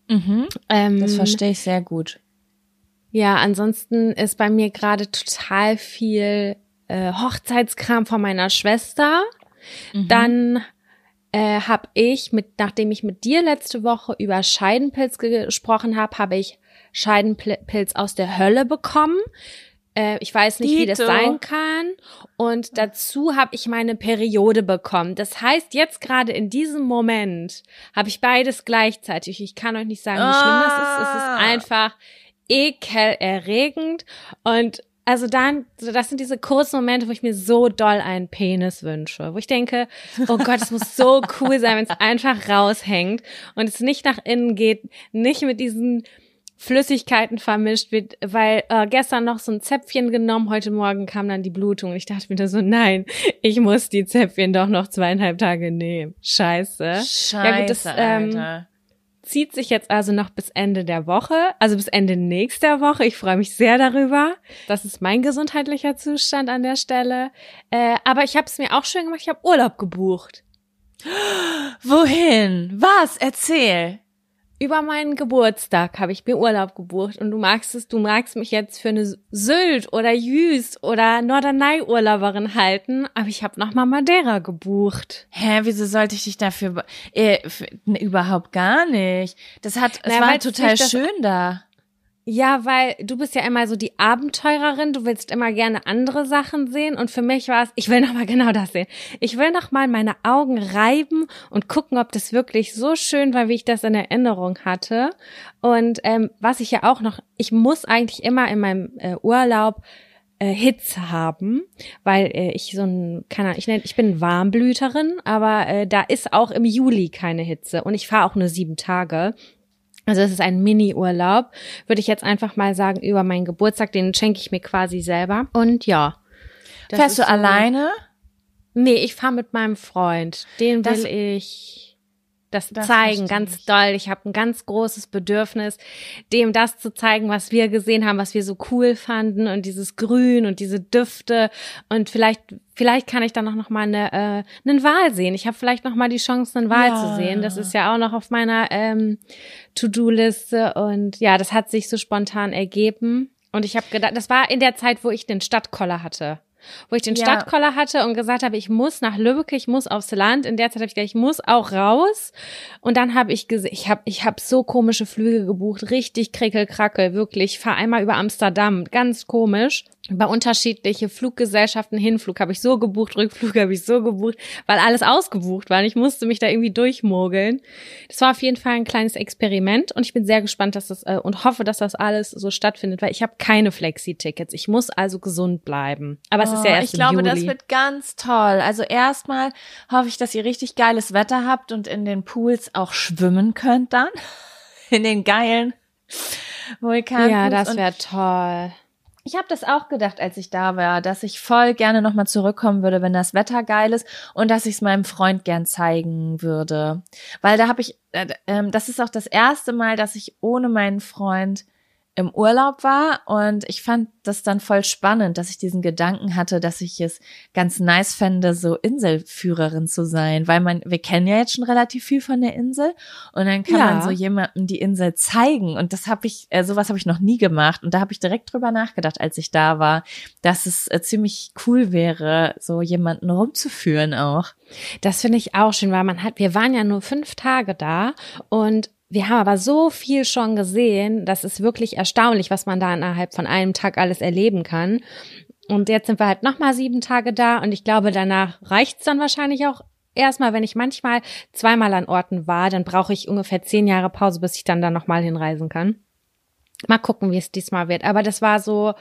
Mhm. Ähm, Das verstehe ich sehr gut. Ja, ansonsten ist bei mir gerade total viel äh, Hochzeitskram von meiner Schwester. Mhm. Dann äh, habe ich, mit, nachdem ich mit dir letzte Woche über Scheidenpilz ge- gesprochen habe, habe ich Scheidenpilz aus der Hölle bekommen. Äh, ich weiß nicht, wie das Dito. sein kann. Und dazu habe ich meine Periode bekommen. Das heißt, jetzt gerade in diesem Moment habe ich beides gleichzeitig. Ich kann euch nicht sagen, wie schlimm das ist. Es ist Ah. einfach ekelerregend. Und also dann, das sind diese kurzen Momente, wo ich mir so doll einen Penis wünsche, wo ich denke, oh Gott, es muss so (laughs) cool sein, wenn es einfach raushängt und es nicht nach innen geht, nicht mit diesen Flüssigkeiten vermischt wird, weil äh, gestern noch so ein Zäpfchen genommen, heute Morgen kam dann die Blutung und ich dachte mir so, nein, ich muss die Zäpfchen doch noch zweieinhalb Tage nehmen. Scheiße. Scheiße, Ja, gut, das, ähm, Alter. Zieht sich jetzt also noch bis Ende der Woche, also bis Ende nächster Woche. Ich freue mich sehr darüber. Das ist mein gesundheitlicher Zustand an der Stelle. Äh, aber ich habe es mir auch schön gemacht. Ich habe Urlaub gebucht. Wohin? Was? Erzähl. Über meinen Geburtstag habe ich mir Urlaub gebucht und du magst es, du magst mich jetzt für eine Sylt oder Jüst oder Norderney-Urlauberin halten, aber ich habe nochmal Madeira gebucht. Hä, wieso sollte ich dich dafür äh, f- ne, überhaupt gar nicht? Das hat es Na, war weil's total schön da. Ja, weil du bist ja immer so die Abenteurerin, du willst immer gerne andere Sachen sehen und für mich war es, ich will noch mal (laughs) genau das sehen. Ich will noch mal meine Augen reiben und gucken, ob das wirklich so schön war, wie ich das in Erinnerung hatte. Und ähm, was ich ja auch noch, ich muss eigentlich immer in meinem äh, Urlaub äh, Hitze haben, weil äh, ich so ein, keine Ahnung, ich, nenn, ich bin Warmblüterin, aber äh, da ist auch im Juli keine Hitze und ich fahre auch nur sieben Tage. Also es ist ein Mini-Urlaub, würde ich jetzt einfach mal sagen, über meinen Geburtstag, den schenke ich mir quasi selber. Und ja. Fährst du so, alleine? Nee, ich fahre mit meinem Freund. Den will ich das, das zeigen, ganz doll. Ich habe ein ganz großes Bedürfnis, dem das zu zeigen, was wir gesehen haben, was wir so cool fanden und dieses Grün und diese Düfte und vielleicht vielleicht kann ich dann auch noch mal eine äh, einen Wal sehen. Ich habe vielleicht noch mal die Chance, einen Wal ja. zu sehen. Das ist ja auch noch auf meiner ähm, To-Do-Liste und ja, das hat sich so spontan ergeben und ich habe gedacht, das war in der Zeit, wo ich den Stadtkoller hatte wo ich den ja. Stadtkoller hatte und gesagt habe, ich muss nach Lübeck, ich muss aufs Land. In der Zeit habe ich gedacht, ich muss auch raus. Und dann habe ich gesehen, ich habe ich hab so komische Flüge gebucht, richtig krickelkrackel, wirklich. Ich fahr einmal über Amsterdam, ganz komisch bei unterschiedliche Fluggesellschaften Hinflug habe ich so gebucht, Rückflug (laughs) habe ich so gebucht, weil alles ausgebucht war. Und ich musste mich da irgendwie durchmogeln. Das war auf jeden Fall ein kleines Experiment und ich bin sehr gespannt, dass das äh, und hoffe, dass das alles so stattfindet, weil ich habe keine Flexi-Tickets. Ich muss also gesund bleiben. Aber oh, es ist ja oh, erst Ich glaube, Juli. das wird ganz toll. Also erstmal hoffe ich, dass ihr richtig geiles Wetter habt und in den Pools auch schwimmen könnt dann. (laughs) In den geilen Vulkanen. Ja, das wäre toll. Ich habe das auch gedacht, als ich da war, dass ich voll gerne nochmal zurückkommen würde, wenn das Wetter geil ist und dass ich es meinem Freund gern zeigen würde. Weil da habe ich, äh, äh, das ist auch das erste Mal, dass ich ohne meinen Freund im Urlaub war und ich fand das dann voll spannend, dass ich diesen Gedanken hatte, dass ich es ganz nice fände, so Inselführerin zu sein, weil man, wir kennen ja jetzt schon relativ viel von der Insel und dann kann ja. man so jemandem die Insel zeigen und das habe ich, äh, sowas habe ich noch nie gemacht und da habe ich direkt drüber nachgedacht, als ich da war, dass es äh, ziemlich cool wäre, so jemanden rumzuführen auch. Das finde ich auch schön, weil man hat, wir waren ja nur fünf Tage da und wir haben aber so viel schon gesehen, das ist wirklich erstaunlich, was man da innerhalb von einem Tag alles erleben kann. Und jetzt sind wir halt nochmal sieben Tage da und ich glaube, danach reicht's dann wahrscheinlich auch erstmal, wenn ich manchmal zweimal an Orten war, dann brauche ich ungefähr zehn Jahre Pause, bis ich dann da nochmal hinreisen kann. Mal gucken, wie es diesmal wird. Aber das war so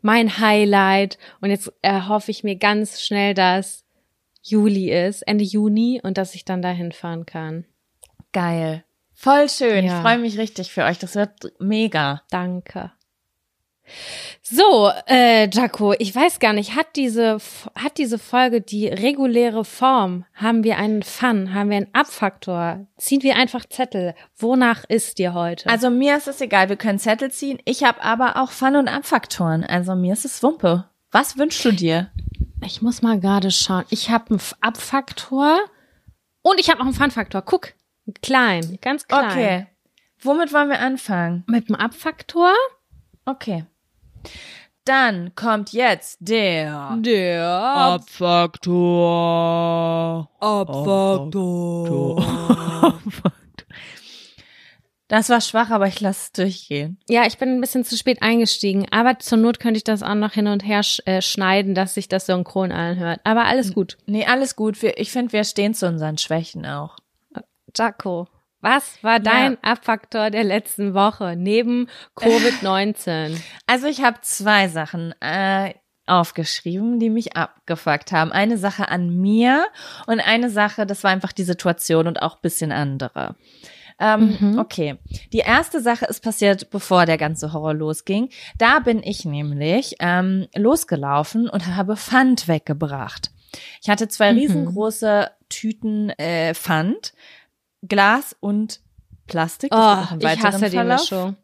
mein Highlight. Und jetzt erhoffe ich mir ganz schnell, dass Juli ist, Ende Juni, und dass ich dann da hinfahren kann. Geil. Voll schön. Ja. Ich freue mich richtig für euch. Das wird mega. Danke. So, äh, Jaco, ich weiß gar nicht, hat diese, hat diese Folge die reguläre Form? Haben wir einen Fun? Haben wir einen Abfaktor? Ziehen wir einfach Zettel? Wonach ist dir heute? Also mir ist es egal, wir können Zettel ziehen. Ich habe aber auch Fun- und Abfaktoren. Also mir ist es Wumpe. Was wünschst du dir? Ich muss mal gerade schauen. Ich habe einen Abfaktor und ich habe noch einen Fun-Faktor. Guck, Klein, ganz klein. Okay. Womit wollen wir anfangen? Mit dem Abfaktor? Okay. Dann kommt jetzt der der Abfaktor. Abfaktor. Abfaktor. (laughs) Das war schwach, aber ich lasse es durchgehen. Ja, ich bin ein bisschen zu spät eingestiegen, aber zur Not könnte ich das auch noch hin und her sch äh, schneiden, dass sich das synchron anhört. Aber alles gut. Nee, alles gut. Ich finde, wir stehen zu unseren Schwächen auch. Jaco, was war dein ja. Abfaktor der letzten Woche neben Covid-19? (laughs) Also ich habe zwei Sachen äh, aufgeschrieben, die mich abgefuckt haben. Eine Sache an mir und eine Sache, das war einfach die Situation und auch bisschen andere. Ähm, mhm. Okay, die erste Sache ist passiert, bevor der ganze Horror losging. Da bin ich nämlich ähm, losgelaufen und habe Pfand weggebracht. Ich hatte zwei mhm. riesengroße Tüten äh, Pfand Glas und Plastik. Das oh, ich hasse Verlauf. die Mischung.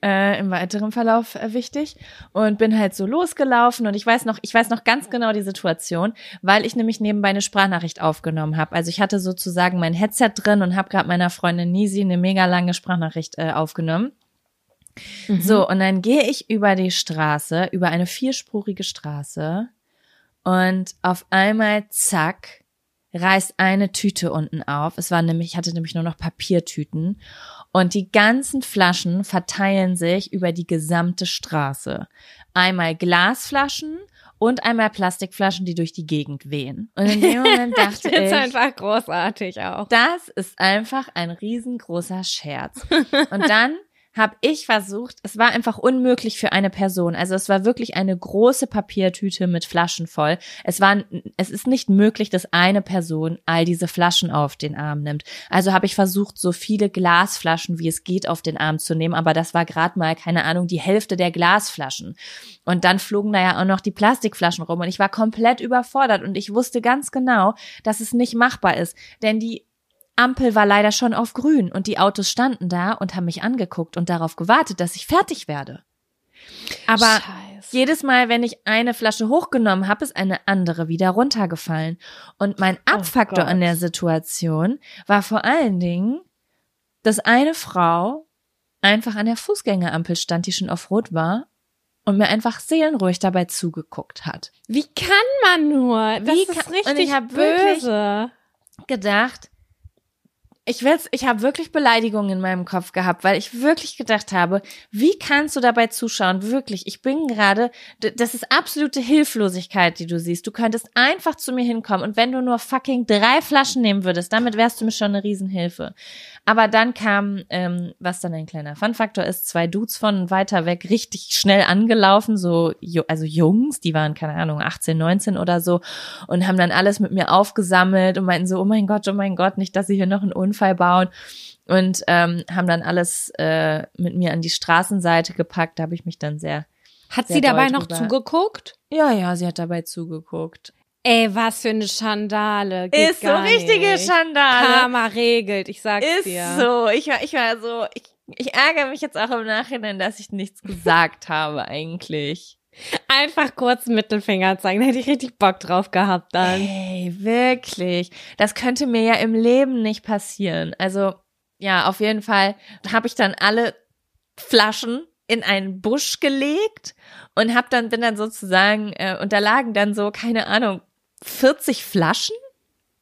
Äh, im weiteren Verlauf äh, wichtig und bin halt so losgelaufen und ich weiß noch, ich weiß noch ganz genau die Situation, weil ich nämlich nebenbei eine Sprachnachricht aufgenommen habe. Also ich hatte sozusagen mein Headset drin und habe gerade meiner Freundin Nisi eine mega lange Sprachnachricht äh, aufgenommen. Mhm. So, und dann gehe ich über die Straße, über eine vierspurige Straße und auf einmal zack reißt eine Tüte unten auf. Es war nämlich, ich hatte nämlich nur noch Papiertüten. Und die ganzen Flaschen verteilen sich über die gesamte Straße. Einmal Glasflaschen und einmal Plastikflaschen, die durch die Gegend wehen. Und in dem Moment (laughs) dachte das ist ich, einfach großartig auch. Das ist einfach ein riesengroßer Scherz. (laughs) Und dann habe ich versucht, es war einfach unmöglich für eine Person. Also es war wirklich eine große Papiertüte mit Flaschen voll. Es war, es ist nicht möglich, dass eine Person all diese Flaschen auf den Arm nimmt. Also habe ich versucht, so viele Glasflaschen wie es geht auf den Arm zu nehmen, aber das war gerade mal, keine Ahnung, die Hälfte der Glasflaschen. Und dann flogen da ja auch noch die Plastikflaschen rum und ich war komplett überfordert und ich wusste ganz genau, dass es nicht machbar ist, denn die Ampel war leider schon auf grün und die Autos standen da und haben mich angeguckt und darauf gewartet, dass ich fertig werde. Aber Scheiße. jedes Mal, wenn ich eine Flasche hochgenommen habe, ist eine andere wieder runtergefallen. Und mein oh Abfaktor oh an der Situation war vor allen Dingen, dass eine Frau einfach an der Fußgängerampel stand, die schon auf Rot war und mir einfach seelenruhig dabei zugeguckt hat. Wie kann man nur? Das Wie ist kann, richtig und ich böse. gedacht, ich will's, ich habe wirklich Beleidigungen in meinem Kopf gehabt, weil ich wirklich gedacht habe, wie kannst du dabei zuschauen? Wirklich, ich bin gerade, das ist absolute Hilflosigkeit, die du siehst. Du könntest einfach zu mir hinkommen und wenn du nur fucking drei Flaschen nehmen würdest, damit wärst du mir schon eine Riesenhilfe. Aber dann kam, ähm, was dann ein kleiner Fun-Faktor ist, zwei Dudes von weiter weg richtig schnell angelaufen, so, also Jungs, die waren, keine Ahnung, 18, 19 oder so und haben dann alles mit mir aufgesammelt und meinten so, oh mein Gott, oh mein Gott, nicht, dass sie hier noch einen Unfall bauen und ähm, haben dann alles äh, mit mir an die Straßenseite gepackt. Da habe ich mich dann sehr hat sehr sie dabei noch zugeguckt? Ja, ja, sie hat dabei zugeguckt. Ey, was für eine Schandale. Geht ist so richtige nicht. Schandale. Karma regelt, ich sag's ist dir. Ist so. Ich war, ich war so, ich, ich ärgere mich jetzt auch im Nachhinein, dass ich nichts gesagt habe eigentlich. Einfach kurz Mittelfinger zeigen, da hätte ich richtig Bock drauf gehabt dann. Ey, wirklich. Das könnte mir ja im Leben nicht passieren. Also, ja, auf jeden Fall habe ich dann alle Flaschen in einen Busch gelegt und hab dann bin dann sozusagen äh, und da lagen dann so keine Ahnung 40 Flaschen?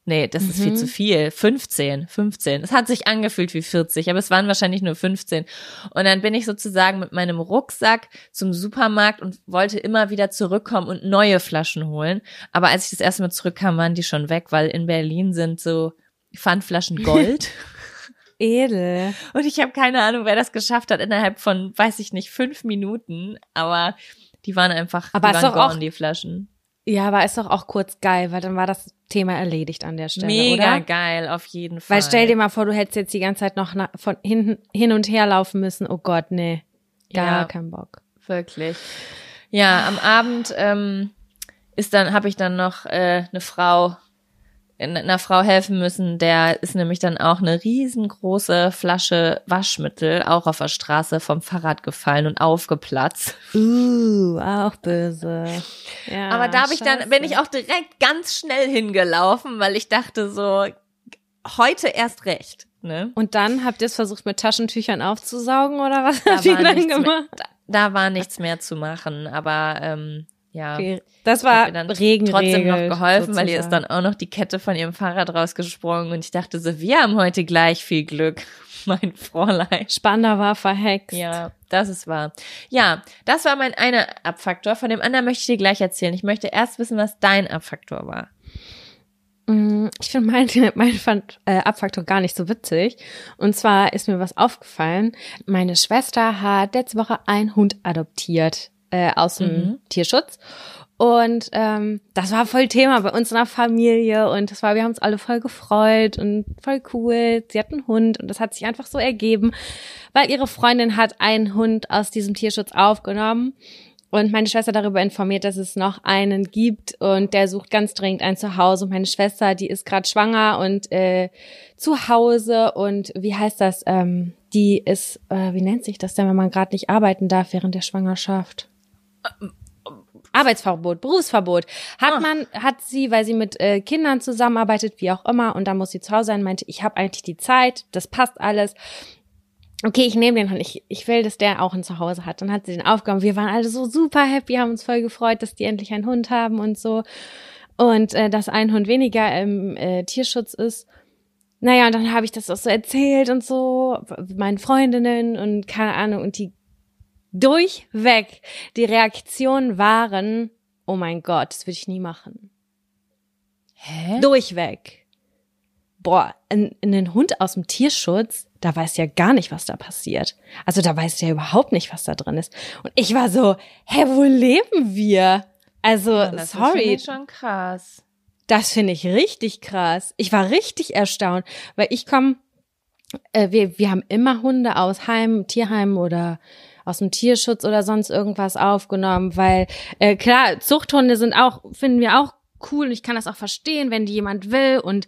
Nee, das ist viel mhm. zu viel. 15, 15. Es hat sich angefühlt wie 40, aber es waren wahrscheinlich nur 15. Und dann bin ich sozusagen mit meinem Rucksack zum Supermarkt und wollte immer wieder zurückkommen und neue Flaschen holen. Aber als ich das erste Mal zurückkam, waren die schon weg, weil in Berlin sind so Pfandflaschen Gold. (laughs) Edel. Und ich habe keine Ahnung, wer das geschafft hat innerhalb von, weiß ich nicht, fünf Minuten. Aber die waren einfach, aber die waren gone, auch, die Flaschen. Ja, aber ist doch auch kurz geil, weil dann war das Thema erledigt an der Stelle, Mega oder? geil, auf jeden Fall. Weil stell dir mal vor, du hättest jetzt die ganze Zeit noch von hinten hin und her laufen müssen. Oh Gott, nee, gar ja, kein Bock. Wirklich. Ja, am Abend ähm, ist dann habe ich dann noch äh, eine Frau einer Frau helfen müssen, der ist nämlich dann auch eine riesengroße Flasche Waschmittel auch auf der Straße vom Fahrrad gefallen und aufgeplatzt. Uh, auch böse. Ja, Aber da habe ich dann, bin ich auch direkt ganz schnell hingelaufen, weil ich dachte so, heute erst recht. Ne? Und dann habt ihr es versucht mit Taschentüchern aufzusaugen oder was da habt ihr dann gemacht? Mehr, da, da war nichts mehr zu machen, aber ähm, ja. Das war dann Regen trotzdem noch geholfen, sozusagen. weil ihr ist dann auch noch die Kette von ihrem Fahrrad rausgesprungen und ich dachte so, wir haben heute gleich viel Glück, (laughs) mein Fräulein. Spannender war verhext. Ja, das ist wahr. Ja, das war mein einer Abfaktor. Von dem anderen möchte ich dir gleich erzählen. Ich möchte erst wissen, was dein Abfaktor war. Mm, ich finde mein, (laughs) mein äh, Abfaktor gar nicht so witzig. Und zwar ist mir was aufgefallen. Meine Schwester hat letzte Woche einen Hund adoptiert äh, aus dem mhm. Tierschutz. Und ähm, das war voll Thema bei uns in der Familie und das war, wir haben uns alle voll gefreut und voll cool. Sie hat einen Hund und das hat sich einfach so ergeben, weil ihre Freundin hat einen Hund aus diesem Tierschutz aufgenommen und meine Schwester darüber informiert, dass es noch einen gibt und der sucht ganz dringend ein Zuhause. Und meine Schwester, die ist gerade schwanger und äh, zu Hause und wie heißt das? Ähm, die ist, äh, wie nennt sich das denn, wenn man gerade nicht arbeiten darf während der Schwangerschaft? Arbeitsverbot, Berufsverbot. Hat ah. man, hat sie, weil sie mit äh, Kindern zusammenarbeitet, wie auch immer, und da muss sie zu Hause sein, meinte, ich habe eigentlich die Zeit, das passt alles. Okay, ich nehme den Hund. Ich, ich will, dass der auch ein Zuhause hat. Dann hat sie den aufgenommen. Wir waren alle so super happy, haben uns voll gefreut, dass die endlich einen Hund haben und so. Und äh, dass ein Hund weniger im äh, Tierschutz ist. Naja, und dann habe ich das auch so erzählt und so, meinen Freundinnen und keine Ahnung. Und die durchweg die Reaktionen waren, oh mein Gott, das würde ich nie machen. Hä? Durchweg. boah, in, in den Hund aus dem Tierschutz, da weiß ja gar nicht, was da passiert. Also da weiß ja überhaupt nicht, was da drin ist. Und ich war so, hä, wo leben wir? Also, Ja, das sorry. ist schon krass. Das finde ich richtig krass. Ich war richtig erstaunt, weil ich komme, äh, wir, wir haben immer Hunde aus Heim, Tierheim oder aus dem Tierschutz oder sonst irgendwas aufgenommen, weil äh, klar, Zuchthunde sind auch, finden wir auch cool und ich kann das auch verstehen, wenn die jemand will und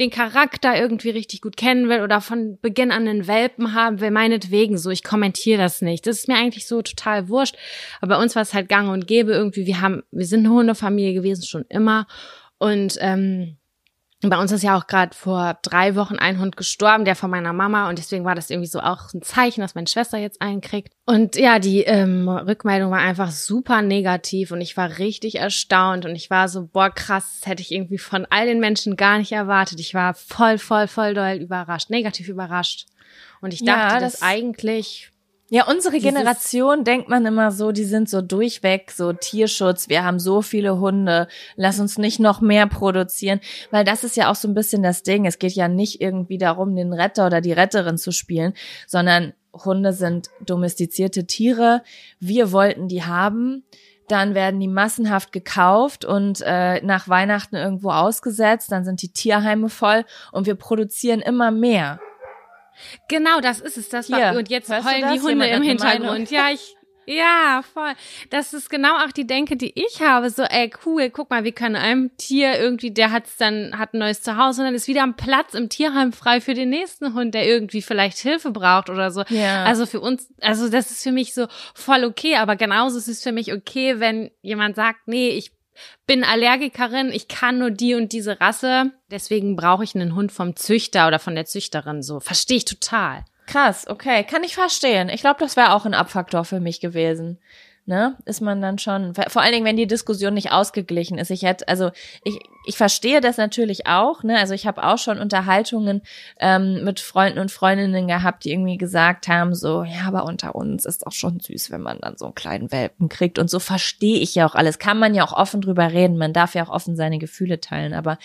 den Charakter irgendwie richtig gut kennen will oder von Beginn an einen Welpen haben will, meinetwegen so, ich kommentiere das nicht. Das ist mir eigentlich so total wurscht. Aber bei uns war es halt gang und gäbe irgendwie, wir haben, wir sind eine Hundefamilie gewesen, schon immer. Und ähm, bei uns ist ja auch gerade vor drei Wochen ein Hund gestorben, der von meiner Mama. Und deswegen war das irgendwie so auch ein Zeichen, dass meine Schwester jetzt einen kriegt. Und ja, die ähm, Rückmeldung war einfach super negativ und ich war richtig erstaunt und ich war so, boah, krass, das hätte ich irgendwie von all den Menschen gar nicht erwartet. Ich war voll, voll, voll doll überrascht, negativ überrascht. Und ich Ja, dachte, das- das eigentlich Ja, unsere Generation denkt man immer so, die sind so durchweg, so Tierschutz, wir haben so viele Hunde, lass uns nicht noch mehr produzieren, weil das ist ja auch so ein bisschen das Ding. Es geht ja nicht irgendwie darum, den Retter oder die Retterin zu spielen, sondern Hunde sind domestizierte Tiere. Wir wollten die haben. Dann werden die massenhaft gekauft und äh, nach Weihnachten irgendwo ausgesetzt. Dann sind die Tierheime voll und wir produzieren immer mehr. Genau, das ist es. Das Hier, war, und jetzt heulen die Hunde im Hintergrund. Ja, ich, ja, voll. Das ist genau auch die Denke, die ich habe. So, ey, cool, guck mal, wir können einem Tier irgendwie, der hat's dann, hat ein neues Zuhause und dann ist wieder ein Platz im Tierheim frei für den nächsten Hund, der irgendwie vielleicht Hilfe braucht oder so. Ja. Also für uns, also das ist für mich so voll okay, aber genauso ist es für mich okay, wenn jemand sagt, nee, ich bin Allergikerin, ich kann nur die und diese Rasse, deswegen brauche ich einen Hund vom Züchter oder von der Züchterin so. Verstehe ich total. Krass, okay, kann ich verstehen. Ich glaube, das wäre auch ein Abfaktor für mich gewesen. Ne? Ist man dann schon, vor allen Dingen, wenn die Diskussion nicht ausgeglichen ist. Ich hätte, also ich, ich verstehe das natürlich auch, ne? Also ich habe auch schon Unterhaltungen ähm, mit Freunden und Freundinnen gehabt, die irgendwie gesagt haben, so, ja, aber unter uns ist auch schon süß, wenn man dann so einen kleinen Welpen kriegt. Und so verstehe ich ja auch alles. Kann man ja auch offen drüber reden. Man darf ja auch offen seine Gefühle teilen, aber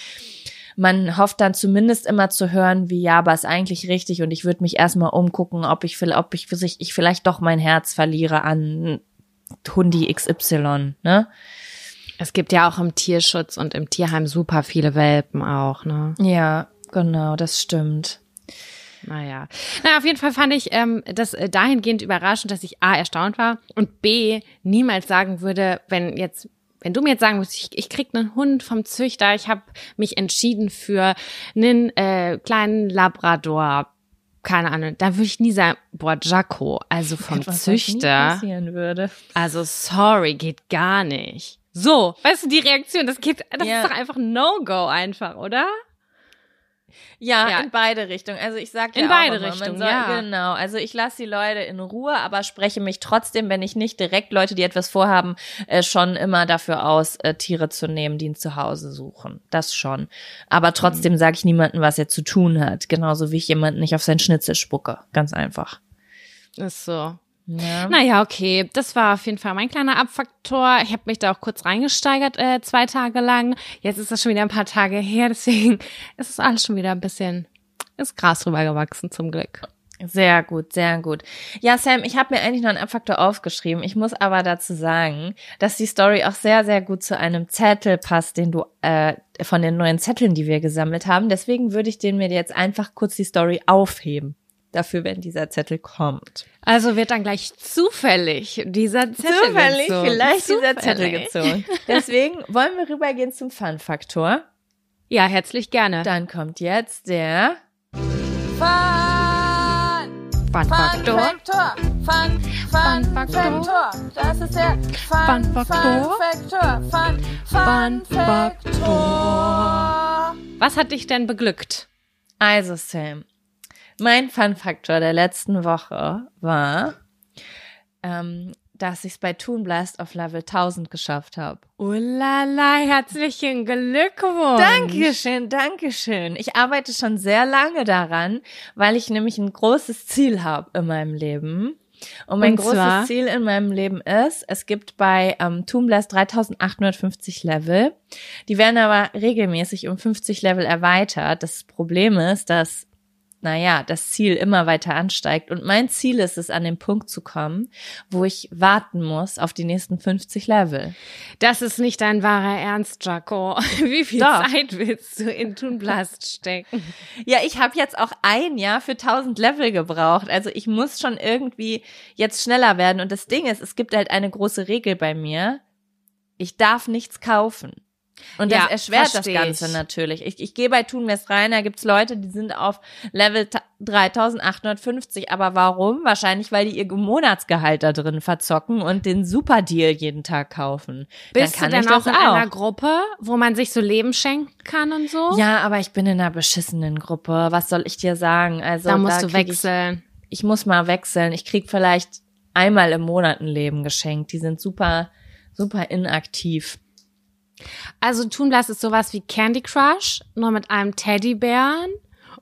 man hofft dann zumindest immer zu hören, wie ja, aber ist eigentlich richtig und ich würde mich erstmal umgucken, ob ich, ob ich, ich vielleicht doch mein Herz verliere an Hundi XY, ne? Es gibt ja auch im Tierschutz und im Tierheim super viele Welpen auch, ne? Ja, genau, das stimmt. Naja. Na, auf jeden Fall fand ich ähm, das äh, dahingehend überraschend, dass ich A, erstaunt war und B, niemals sagen würde, wenn jetzt, wenn du mir jetzt sagen würdest, ich, ich krieg einen Hund vom Züchter, ich habe mich entschieden für einen äh, kleinen Labrador, keine Ahnung, da würde ich nie sagen, boah, Jaco, also vom Etwas, Züchter. Also sorry, geht gar nicht. So, weißt du, die Reaktion, das geht, das Ja. ist doch einfach No-Go einfach, oder? Ja, Ja. in beide Richtungen. Also ich sag In ja beide auch immer, Richtungen, soll, ja. Genau. Also ich lasse die Leute in Ruhe, aber spreche mich trotzdem, wenn ich nicht direkt Leute, die etwas vorhaben, äh, schon immer dafür aus, äh, Tiere zu nehmen, die ein Zuhause suchen. Das schon. Aber Mhm. trotzdem sage ich niemandem, was er zu tun hat. Genauso wie ich jemanden nicht auf sein Schnitzel spucke. Ganz einfach. Ist so. Ja. Naja, okay. Das war auf jeden Fall mein kleiner Abfaktor. Ich habe mich da auch kurz reingesteigert, äh, zwei Tage lang. Jetzt ist das schon wieder ein paar Tage her, (laughs) deswegen ist es alles schon wieder ein bisschen, ist Gras drüber gewachsen, zum Glück. Sehr gut, sehr gut. Ja, Sam, ich habe mir eigentlich noch einen Abfaktor aufgeschrieben. Ich muss aber dazu sagen, dass die Story auch sehr, sehr gut zu einem Zettel passt, den du äh, von den neuen Zetteln, die wir gesammelt haben. Deswegen würde ich den mir jetzt einfach kurz die Story aufheben. Dafür, wenn dieser Zettel kommt. Also wird dann gleich zufällig dieser Zettel Zufällig, gezogen. vielleicht dieser Zettel Zufällig. gezogen. (laughs) Deswegen wollen wir rübergehen zum Fun-Faktor. Ja, herzlich gerne. Dann kommt jetzt der Fun, Fun Faktor. Faktor. Fun, Fun, Fun Faktor. Das ist der Fun, Fun Faktor. Fun Faktor. Fun, Fun Fun Faktor. Was hat dich denn beglückt? Also Sam, mein Fun-Faktor der letzten Woche war, ähm, dass ich es bei Toon Blast auf Level 1000 geschafft habe. Oh la la, herzlichen Glückwunsch. Dankeschön, Dankeschön. Ich arbeite schon sehr lange daran, weil ich nämlich ein großes Ziel habe in meinem Leben. Und mein Und großes? Ziel in meinem Leben ist, es gibt bei ähm, Toon Blast 3850 Level. Die werden aber regelmäßig um 50 Level erweitert. Das Problem ist, dass naja, das Ziel immer weiter ansteigt. Und mein Ziel ist es, an den Punkt zu kommen, wo ich warten muss auf die nächsten 50 Level. Das ist nicht dein wahrer Ernst, Jaco. (laughs) Wie viel Doch. Zeit willst du in Thunblast stecken? Ja, ich habe jetzt auch ein Jahr für 1000 Level gebraucht. Also ich muss schon irgendwie jetzt schneller werden. Und das Ding ist, es gibt halt eine große Regel bei mir. Ich darf nichts kaufen. Und das Ja, erschwert das Ganze ich. natürlich. Ich, ich gehe bei Tunwest rein, da gibt's Leute, die sind auf Level ta- 3850. Aber warum? Wahrscheinlich, weil die ihr Monatsgehalt da drin verzocken und den Super-Deal jeden Tag kaufen. Bist Dann du kann denn ich auch in einer Gruppe, wo man sich so Leben schenken kann und so? Ja, aber ich bin in einer beschissenen Gruppe. Was soll ich dir sagen? Also da musst du krieg wechseln. Ich, ich muss mal wechseln. Ich krieg vielleicht einmal im Monat ein Leben geschenkt. Die sind super, super inaktiv. Also Toonblast ist sowas wie Candy Crush, nur mit einem Teddybären.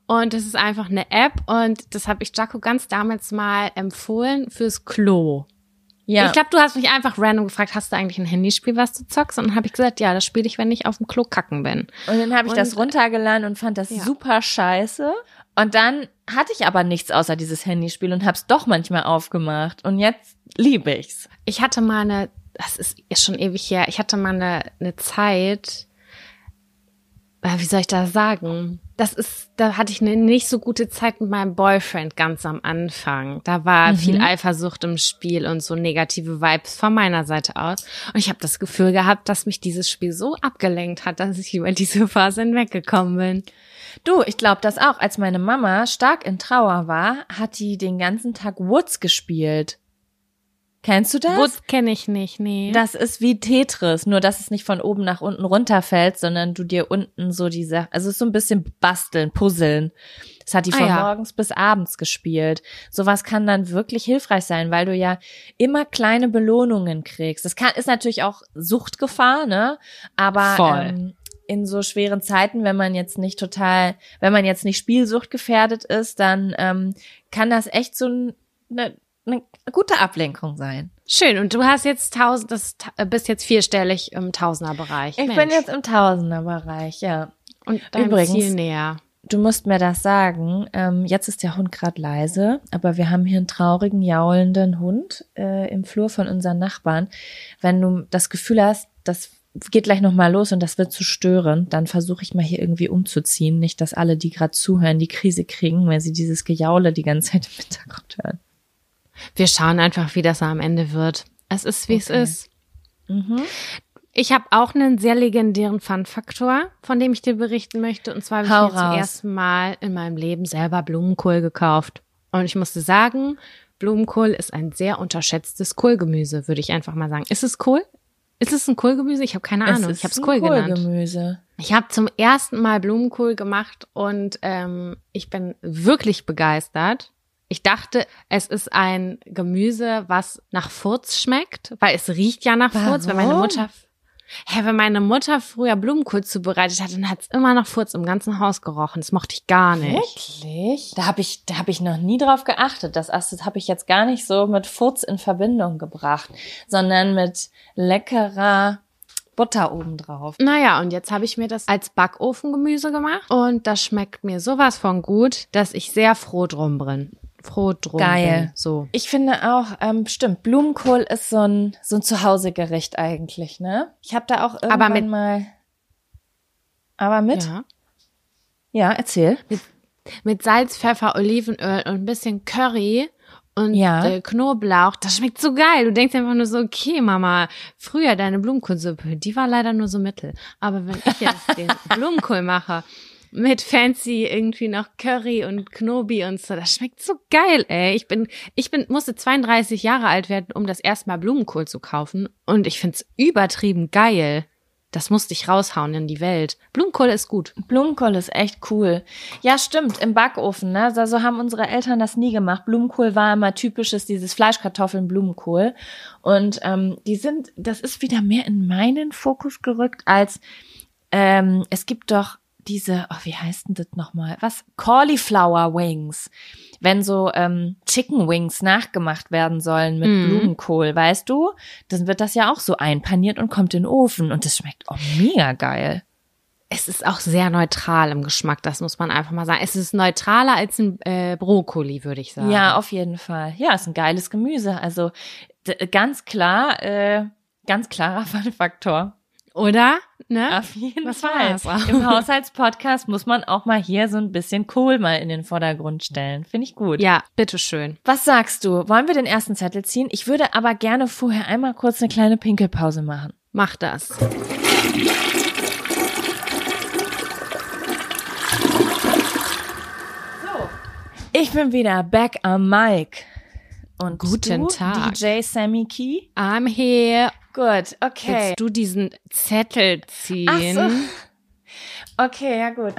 Und das ist einfach eine App und das habe ich Jaco ganz damals mal empfohlen fürs Klo. Ja. Ich glaube, du hast mich einfach random gefragt, hast du eigentlich ein Handyspiel, was du zockst? Und dann habe ich gesagt, ja, das spiele ich, wenn ich auf dem Klo kacken bin. Und dann habe ich das Und- runtergeladen und fand das Ja. super scheiße. Und dann hatte ich aber nichts außer dieses Handyspiel und hab's doch manchmal aufgemacht. Und jetzt liebe ich's. Ich hatte mal eine, das ist ist schon ewig her, ich hatte mal eine, eine Zeit, äh, wie soll ich das sagen? Das ist, da hatte ich eine nicht so gute Zeit mit meinem Boyfriend ganz am Anfang. Da war viel Eifersucht im Spiel und so negative Vibes von meiner Seite aus. Und ich habe das Gefühl gehabt, dass mich dieses Spiel so abgelenkt hat, dass ich über diese Phase hinweggekommen bin. Du, ich glaube das auch. Als meine Mama stark in Trauer war, hat die den ganzen Tag Woods gespielt. Kennst du das? Woods kenne ich nicht, nee. Das ist wie Tetris, nur dass es nicht von oben nach unten runterfällt, sondern du dir unten so diese, also es ist so ein bisschen basteln, puzzeln. Das hat die Ah, von ja. morgens bis abends gespielt. Sowas kann dann wirklich hilfreich sein, weil du ja immer kleine Belohnungen kriegst. Das kann, ist natürlich auch Suchtgefahr, ne? Aber Voll. Ähm, in so schweren Zeiten, wenn man jetzt nicht total, wenn man jetzt nicht Spielsucht gefährdet ist, dann ähm, kann das echt so ein, eine, eine gute Ablenkung sein. Schön. Und du hast jetzt tausend, das äh, bist jetzt vierstellig im Tausenderbereich. Ich Mensch. bin jetzt im Tausenderbereich, ja. und deinem übrigens- Ziel näher. Du musst mir das sagen. Ähm, jetzt ist der Hund gerade leise, aber wir haben hier einen traurigen, jaulenden Hund äh, im Flur von unseren Nachbarn. Wenn du das Gefühl hast, das geht gleich noch mal los und das wird zu stören, dann versuche ich mal hier irgendwie umzuziehen. Nicht, dass alle, die gerade zuhören, die Krise kriegen, weil sie dieses Gejaule die ganze Zeit im Hintergrund hören. Wir schauen einfach, wie das am Ende wird. Es ist, wie Okay. es ist. Ich habe auch einen sehr legendären Fun-Faktor, von dem ich dir berichten möchte. Und zwar habe ich Hau mir zum ersten Mal in meinem Leben selber Blumenkohl gekauft. Und ich musste sagen, Blumenkohl ist ein sehr unterschätztes Kohlgemüse, würde ich einfach mal sagen. Ist es Kohl? Ist es ein Kohlgemüse? Ich habe keine Ahnung. Ich habe es Kohl ein genannt. Kohlgemüse. Ich habe zum ersten Mal Blumenkohl gemacht und ähm, ich bin wirklich begeistert. Ich dachte, es ist ein Gemüse, was nach Furz schmeckt, weil es riecht ja nach Furz. Wenn meine Warum? Mutter, hä, wenn meine Mutter früher Blumenkohl zubereitet hat, dann hat's immer nach Furz im ganzen Haus gerochen. Das mochte ich gar nicht. Wirklich? Da habe ich, da habe ich noch nie drauf geachtet. Das, das habe ich jetzt gar nicht so mit Furz in Verbindung gebracht, sondern mit leckerer Butter obendrauf. Naja, und jetzt habe ich mir das als Backofengemüse gemacht und das schmeckt mir sowas von gut, dass ich sehr froh drum bin. Froh drum Geil. bin. So. Ich finde auch, ähm, stimmt, Blumenkohl ist so ein, so ein Zuhausegericht eigentlich, ne? Ich habe da auch irgendwann mit- mal. Aber mit? Ja. Ja, erzähl. mit Salz, Pfeffer, Olivenöl und ein bisschen Curry und Ja. äh, Knoblauch. Das schmeckt so geil. Du denkst einfach nur so, okay, Mama, früher deine Blumenkohlsuppe, die war leider nur so mittel. Aber wenn ich jetzt (laughs) den Blumenkohl mache mit fancy irgendwie noch Curry und Knobi und so, das schmeckt so geil, ey. Ich bin, ich bin, musste 32 Jahre alt werden, um das erste Mal Blumenkohl zu kaufen und ich find's übertrieben geil. Das musste ich raushauen in die Welt. Blumenkohl ist gut. Blumenkohl ist echt cool. Ja, stimmt, im Backofen, ne? Also so haben unsere Eltern das nie gemacht. Blumenkohl war immer typisches, dieses Fleischkartoffeln, Blumenkohl. Und ähm, die sind, das ist wieder mehr in meinen Fokus gerückt, als ähm, es gibt doch diese, oh, wie heißt denn das nochmal? Was? Cauliflower Wings. Wenn so ähm, Chicken Wings nachgemacht werden sollen mit Mhm. Blumenkohl, weißt du? Dann wird das ja auch so einpaniert und kommt in den Ofen. Und das schmeckt auch mega geil. Es ist auch sehr neutral im Geschmack, das muss man einfach mal sagen. Es ist neutraler als ein äh, Brokkoli, würde ich sagen. Ja, auf jeden Fall. Ja, ist ein geiles Gemüse. Also ganz klar, äh, ganz klarer (laughs) Faktor. Oder? Ne? Auf jeden Das Fall. (laughs) Im Haushaltspodcast muss man auch mal hier so ein bisschen Kohl mal in den Vordergrund stellen. Finde ich gut. Ja, bitteschön. Was sagst du? Wollen wir den ersten Zettel ziehen? Ich würde aber gerne vorher einmal kurz eine kleine Pinkelpause machen. Mach das. Ich bin wieder back am Mic. Und Guten du, Tag. DJ Sammy Key? I'm here. Gut, okay. Willst du diesen Zettel ziehen? Ach so. Okay, ja gut.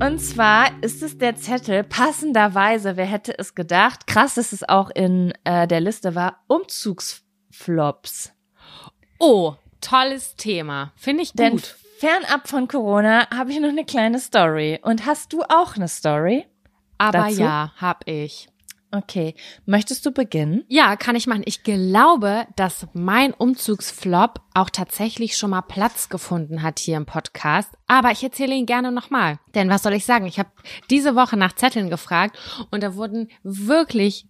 Und zwar ist es der Zettel passenderweise, wer hätte es gedacht, krass, dass es auch in äh, der Liste war, Umzugsflops. Oh, tolles Thema. Finde ich Denn gut. Fernab von Corona habe ich noch eine kleine Story. Und hast du auch eine Story? Aber dazu? ja, hab ich. Okay, möchtest du beginnen? Ja, kann ich machen. Ich glaube, dass mein Umzugsflop auch tatsächlich schon mal Platz gefunden hat hier im Podcast. Aber ich erzähle ihn gerne nochmal. Denn was soll ich sagen? Ich habe diese Woche nach Zetteln gefragt und da wurden wirklich,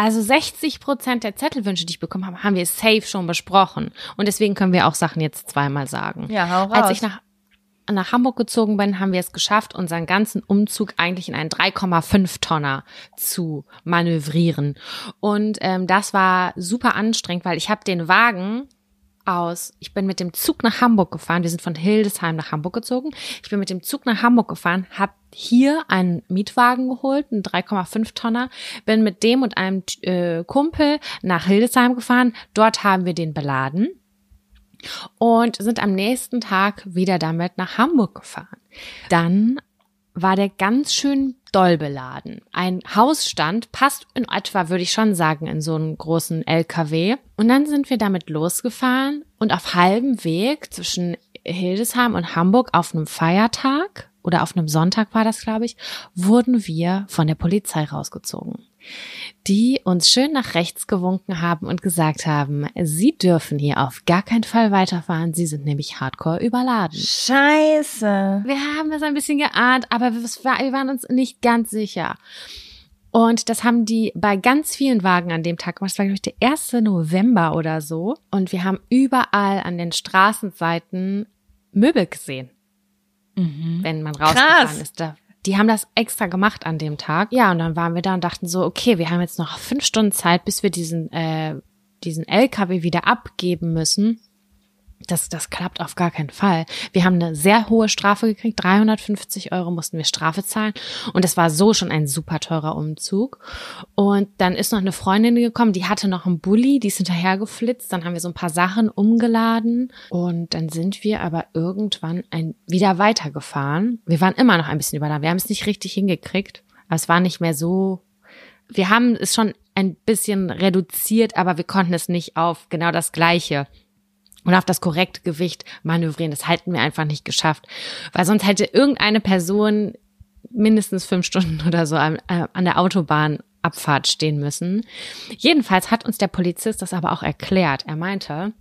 also 60 Prozent der Zettelwünsche, die ich bekommen habe, haben wir safe schon besprochen. Und deswegen können wir auch Sachen jetzt zweimal sagen. Ja, hau raus. Als ich nach, nach Hamburg gezogen bin, haben wir es geschafft, unseren ganzen Umzug eigentlich in einen 3,5 Tonner zu manövrieren. Und ähm, das war super anstrengend, weil ich habe den Wagen aus, ich bin mit dem Zug nach Hamburg gefahren, wir sind von Hildesheim nach Hamburg gezogen. Ich bin mit dem Zug nach Hamburg gefahren, habe hier einen Mietwagen geholt, einen 3,5 Tonner, bin mit dem und einem äh, Kumpel nach Hildesheim gefahren. Dort haben wir den beladen und sind am nächsten Tag wieder damit nach Hamburg gefahren. Dann war der ganz schön doll beladen. Ein Hausstand passt in etwa, würde ich schon sagen, in so einen großen LKW. Und dann sind wir damit losgefahren und auf halbem Weg zwischen Hildesheim und Hamburg auf einem Feiertag oder auf einem Sonntag war das, glaube ich, wurden wir von der Polizei rausgezogen die uns schön nach rechts gewunken haben und gesagt haben, sie dürfen hier auf gar keinen Fall weiterfahren, sie sind nämlich hardcore überladen. Scheiße. Wir haben es ein bisschen geahnt, aber wir waren uns nicht ganz sicher. Und das haben die bei ganz vielen Wagen an dem Tag gemacht. Das war, glaube ich, der 1. November oder so. Und wir haben überall an den Straßenseiten Möbel gesehen, wenn man rausgefahren Krass. ist. Da, die haben das extra gemacht an dem Tag. Ja, und dann waren wir da und dachten so, okay, wir haben jetzt noch fünf Stunden Zeit, bis wir diesen, äh, diesen LKW wieder abgeben müssen. Das, das klappt auf gar keinen Fall. Wir haben eine sehr hohe Strafe gekriegt. 350 Euro mussten wir Strafe zahlen. Und das war so schon ein super teurer Umzug. Und dann ist noch eine Freundin gekommen, die hatte noch einen Bulli, die ist hinterhergeflitzt. Dann haben wir so ein paar Sachen umgeladen. Und dann sind wir aber irgendwann ein, wieder weitergefahren. Wir waren immer noch ein bisschen überladen. Wir haben es nicht richtig hingekriegt. Aber es war nicht mehr so wir haben es schon ein bisschen reduziert, aber wir konnten es nicht auf genau das Gleiche und auf das korrekte Gewicht manövrieren. Das halten wir einfach nicht geschafft, weil sonst hätte irgendeine Person mindestens fünf Stunden (laughs) oder so an, äh, an der Autobahnabfahrt stehen müssen. Jedenfalls hat uns der Polizist das aber auch erklärt. Er meinte,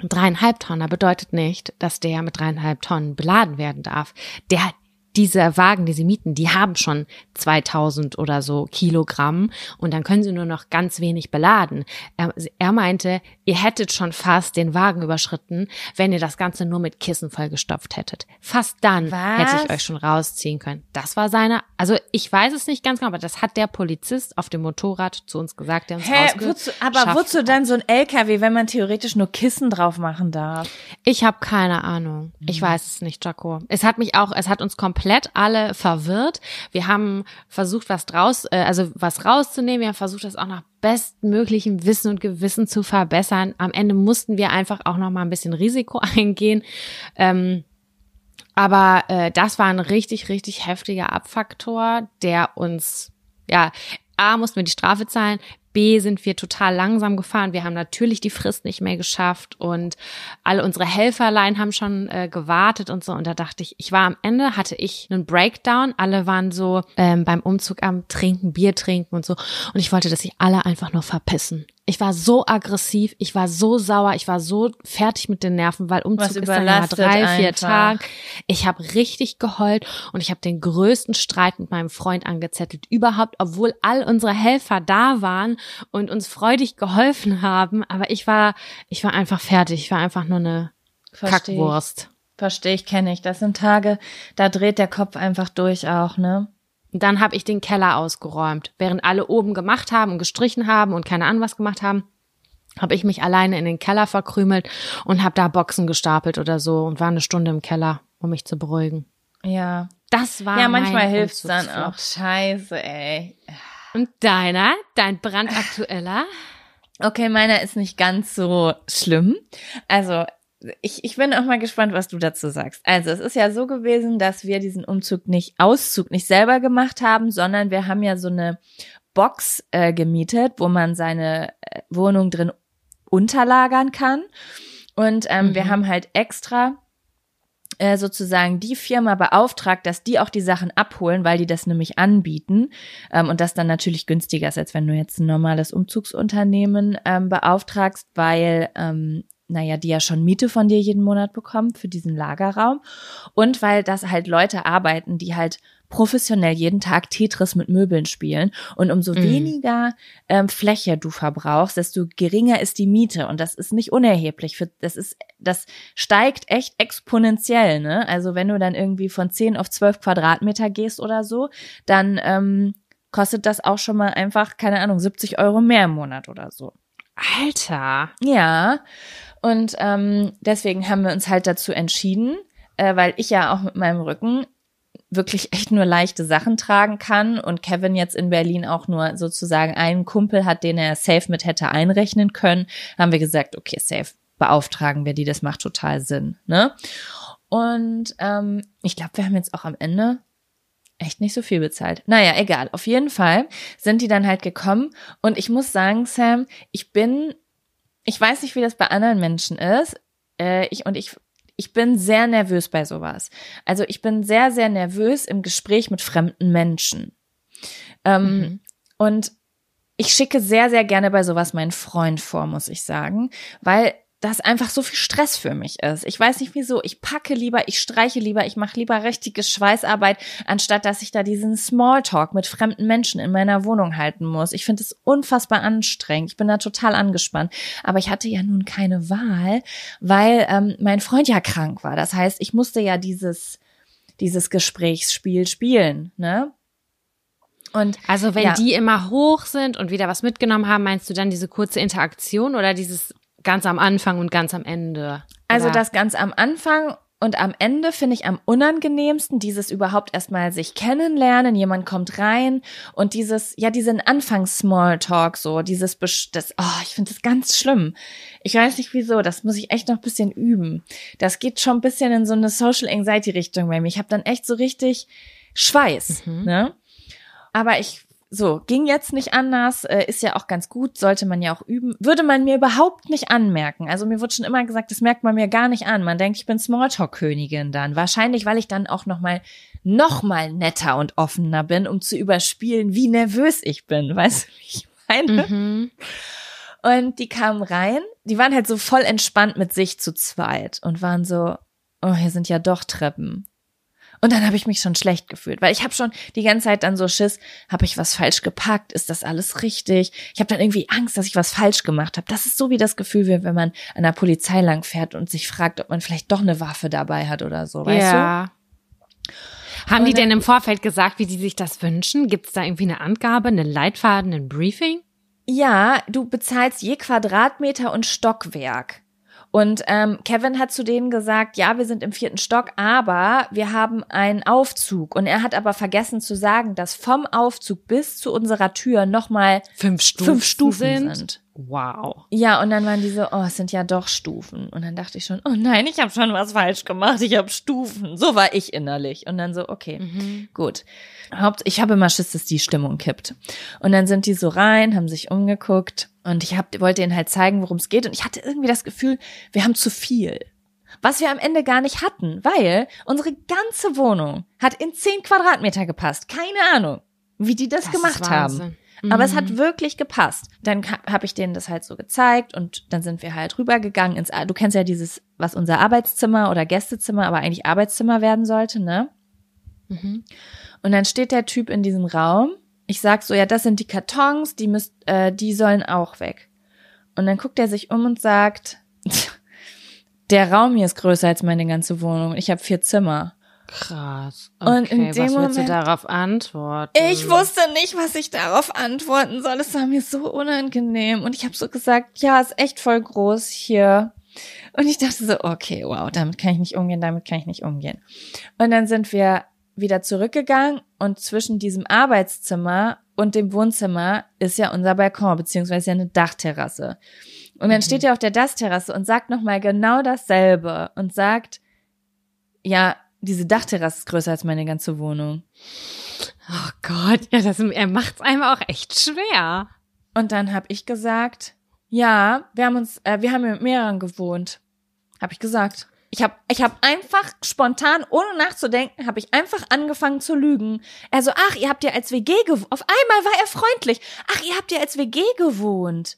dreieinhalb Tonner bedeutet nicht, dass der mit dreieinhalb Tonnen beladen werden darf. Der diese Wagen, die sie mieten, die haben schon 2000 oder so Kilogramm und dann können sie nur noch ganz wenig beladen. Er, er meinte, ihr hättet schon fast den Wagen überschritten, wenn ihr das Ganze nur mit Kissen vollgestopft hättet. Fast dann Was? hätte ich euch schon rausziehen können. Das war seine, also ich weiß es nicht ganz genau, aber das hat der Polizist auf dem Motorrad zu uns gesagt, der uns Hä, wozu, aber wozu dann so ein LKW, wenn man theoretisch nur Kissen drauf machen darf? Ich habe keine Ahnung. Ich weiß es nicht, Jaco. Es hat mich auch, es hat uns komplett alle verwirrt. Wir haben versucht, was draus, äh, also was rauszunehmen. Wir haben versucht, das auch nach bestmöglichem Wissen und Gewissen zu verbessern. Am Ende mussten wir einfach auch noch mal ein bisschen Risiko (laughs) eingehen. Ähm, aber äh, das war ein richtig, richtig heftiger Abfaktor, der uns, ja, A, mussten wir die Strafe zahlen, B, sind wir total langsam gefahren. Wir haben natürlich die Frist nicht mehr geschafft und alle unsere Helferlein haben schon äh, gewartet und so. Und da dachte ich, ich war am Ende, hatte ich einen Breakdown. Alle waren so ähm, beim Umzug am Trinken, Bier trinken und so. Und ich wollte, dass sich alle einfach nur verpissen. Ich war so aggressiv, ich war so sauer, ich war so fertig mit den Nerven, weil Umzug Was ist dann ja drei, vier einfach. Tage. Ich habe richtig geheult und ich habe den größten Streit mit meinem Freund angezettelt überhaupt, obwohl all unsere Helfer da waren und uns freudig geholfen haben. Aber ich war, ich war einfach fertig. Ich war einfach nur eine Versteh. Kackwurst. Verstehe ich, kenne ich. Das sind Tage, da dreht der Kopf einfach durch auch, ne? Dann habe ich den Keller ausgeräumt. Während alle oben gemacht haben und gestrichen haben und keine Ahnung was gemacht haben, habe ich mich alleine in den Keller verkrümelt und habe da Boxen gestapelt oder so und war eine Stunde im Keller, um mich zu beruhigen. Ja. Das war Ja, manchmal hilft's dann auch. Scheiße, ey. Und deiner, dein brandaktueller? Okay, meiner ist nicht ganz so schlimm. Also, ich, ich bin auch mal gespannt, was du dazu sagst. Also, es ist ja so gewesen, dass wir diesen Umzug nicht, Auszug nicht selber gemacht haben, sondern wir haben ja so eine Box äh, gemietet, wo man seine äh, Wohnung drin unterlagern kann. Und ähm, wir Mhm. haben halt extra äh, sozusagen die Firma beauftragt, dass die auch die Sachen abholen, weil die das nämlich anbieten ähm, und das dann natürlich günstiger ist, als wenn du jetzt ein normales Umzugsunternehmen ähm, beauftragst, weil ähm, naja, die ja schon Miete von dir jeden Monat bekommen für diesen Lagerraum und weil das halt Leute arbeiten, die halt professionell jeden Tag Tetris mit Möbeln spielen und umso Mhm. weniger ähm, Fläche du verbrauchst, desto geringer ist die Miete und das ist nicht unerheblich. Für, das ist, das steigt echt exponentiell, ne? Also wenn du dann irgendwie von 10 auf 12 Quadratmeter gehst oder so, dann ähm, kostet das auch schon mal einfach, keine Ahnung, 70 Euro mehr im Monat oder so. Alter. Ja, und ähm, deswegen haben wir uns halt dazu entschieden, äh, weil ich ja auch mit meinem Rücken wirklich echt nur leichte Sachen tragen kann und Kevin jetzt in Berlin auch nur sozusagen einen Kumpel hat, den er safe mit hätte einrechnen können, haben wir gesagt, okay, safe, beauftragen wir die, das macht total Sinn, ne? Und ähm, ich glaube, wir haben jetzt auch am Ende echt nicht so viel bezahlt. Naja, egal. Auf jeden Fall sind die dann halt gekommen und ich muss sagen, Sam, ich bin, ich weiß nicht, wie das bei anderen Menschen ist, äh, ich und ich, ich bin sehr nervös bei sowas. Also ich bin sehr, sehr nervös im Gespräch mit fremden Menschen. Ähm, Mhm. Und ich schicke sehr, sehr gerne bei sowas meinen Freund vor, muss ich sagen, weil das einfach so viel Stress für mich ist. Ich weiß nicht wieso. Ich packe lieber, ich streiche lieber, ich mache lieber richtige Schweißarbeit, anstatt dass ich da diesen Smalltalk mit fremden Menschen in meiner Wohnung halten muss. Ich finde es unfassbar anstrengend. Ich bin da total angespannt. Aber ich hatte ja nun keine Wahl, weil ähm, mein Freund ja krank war. Das heißt, ich musste ja dieses dieses Gesprächsspiel spielen, ne? Und Also wenn Ja. die immer hoch sind und wieder was mitgenommen haben, meinst du dann diese kurze Interaktion oder dieses ganz am Anfang und ganz am Ende? Also Oder- das ganz am Anfang und am Ende finde ich am unangenehmsten dieses überhaupt erstmal sich kennenlernen. Jemand kommt rein und dieses, ja, diesen Anfangs-Smalltalk so, dieses, das, oh, ich finde das ganz schlimm. Ich weiß nicht wieso, das muss ich echt noch ein bisschen üben. Das geht schon ein bisschen in so eine Social Anxiety-Richtung bei mir. Ich habe dann echt so richtig Schweiß, Mhm. ne? Aber ich so, ging jetzt nicht anders, äh, ist ja auch ganz gut, sollte man ja auch üben. Würde man mir überhaupt nicht anmerken. Also mir wird schon immer gesagt, das merkt man mir gar nicht an. Man denkt, ich bin Smalltalk-Königin dann. Wahrscheinlich, weil ich dann auch noch mal, noch mal netter und offener bin, um zu überspielen, wie nervös ich bin. (laughs) Weißt du, wie ich meine? Mhm. Und die kamen rein, die waren halt so voll entspannt mit sich zu zweit und waren so, oh, hier sind ja doch Treppen. Und dann habe ich mich schon schlecht gefühlt, weil ich habe schon die ganze Zeit dann so Schiss, habe ich was falsch gepackt, ist das alles richtig? Ich habe dann irgendwie Angst, dass ich was falsch gemacht habe. Das ist so wie das Gefühl, wie wenn man an der Polizei lang fährt und sich fragt, ob man vielleicht doch eine Waffe dabei hat oder so, weißt du? ja. Haben Und die denn im Vorfeld gesagt, wie die sich das wünschen? Gibt es da irgendwie eine Angabe, einen Leitfaden, ein Briefing? Ja, du bezahlst je Quadratmeter und Stockwerk. Und ähm, Kevin hat zu denen gesagt, ja, wir sind im vierten Stock, aber wir haben einen Aufzug. Und er hat aber vergessen zu sagen, dass vom Aufzug bis zu unserer Tür nochmal Fünf Stufen fünf Stufen sind. Wow. Ja, und dann waren die so, oh, es sind ja doch Stufen. Und dann dachte ich schon, oh nein, ich habe schon was falsch gemacht, ich habe Stufen. So war ich innerlich. Und dann so, okay, Mhm. gut. Haupt, ich habe immer Schiss, dass die Stimmung kippt. Und dann sind die so rein, haben sich umgeguckt und ich hab, wollte ihnen halt zeigen, worum es geht. Und ich hatte irgendwie das Gefühl, wir haben zu viel. Was wir am Ende gar nicht hatten, weil unsere ganze Wohnung hat in zehn Quadratmeter gepasst. Keine Ahnung, wie die das, Das gemacht haben. Aber es Mhm. hat wirklich gepasst. Dann habe ich denen das halt so gezeigt und dann sind wir halt rübergegangen ins, du kennst ja dieses, was unser Arbeitszimmer oder Gästezimmer, aber eigentlich Arbeitszimmer werden sollte, ne? Mhm. Und dann steht der Typ in diesem Raum. Ich sag so, ja, das sind die Kartons, die müsst, äh, die sollen auch weg. Und dann guckt er sich um und sagt, (laughs) der Raum hier ist größer als meine ganze Wohnung. Ich habe vier Zimmer. Krass. Und Okay, in dem was willst du Moment- darauf antworten? Ich wusste nicht, was ich darauf antworten soll. Es war mir so unangenehm. Und ich habe so gesagt, ja, ist echt voll groß hier. Und ich dachte so, okay, wow, damit kann ich nicht umgehen, damit kann ich nicht umgehen. Und dann sind wir wieder zurückgegangen und zwischen diesem Arbeitszimmer und dem Wohnzimmer ist ja unser Balkon, beziehungsweise eine Dachterrasse. Und dann Mhm. steht er auf der Dachterrasse und sagt nochmal genau dasselbe und sagt, ja, diese Dachterrasse ist größer als meine ganze Wohnung. Oh Gott, ja, das, er macht's einem auch echt schwer. Und dann habe ich gesagt, ja, wir haben uns, äh, wir haben mit mehreren gewohnt. Habe ich gesagt. Ich habe ich hab einfach spontan, ohne nachzudenken, habe ich einfach angefangen zu lügen. Er so, ach, ihr habt ja als WG gewohnt. Auf einmal war er freundlich. Ach, ihr habt ja als WG gewohnt.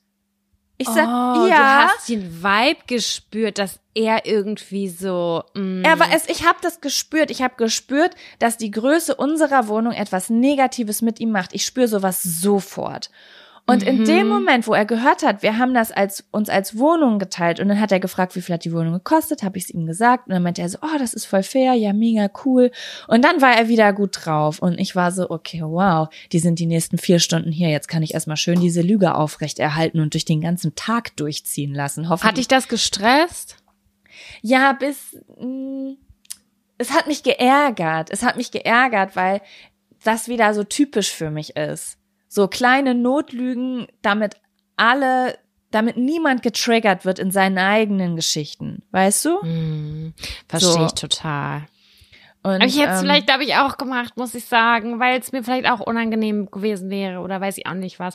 Ich sag, oh, ja. du hast den Vibe gespürt, dass er irgendwie so. mm, Er war es, ich habe das gespürt. Ich habe gespürt, dass die Größe unserer Wohnung etwas Negatives mit ihm macht. Ich spüre sowas sofort. Und in dem Moment, wo er gehört hat, wir haben das als uns als Wohnung geteilt und dann hat er gefragt, wie viel hat die Wohnung gekostet, habe ich es ihm gesagt und dann meinte er so, oh, das ist voll fair, ja, mega cool. Und dann war er wieder gut drauf und ich war so, okay, wow, die sind die nächsten vier Stunden hier, jetzt kann ich erstmal schön diese Lüge aufrechterhalten und durch den ganzen Tag durchziehen lassen. Hoffentlich Hat dich das gestresst? ja, bis mh, es hat mich geärgert. Es hat mich geärgert, weil das wieder so typisch für mich ist. So kleine Notlügen, damit alle, damit niemand getriggert wird in seinen eigenen Geschichten, weißt du? Hm, verstehe So. ich total. Und, Aber ich hätte es ähm, vielleicht, habe ich auch gemacht, muss ich sagen, weil es mir vielleicht auch unangenehm gewesen wäre oder weiß ich auch nicht was.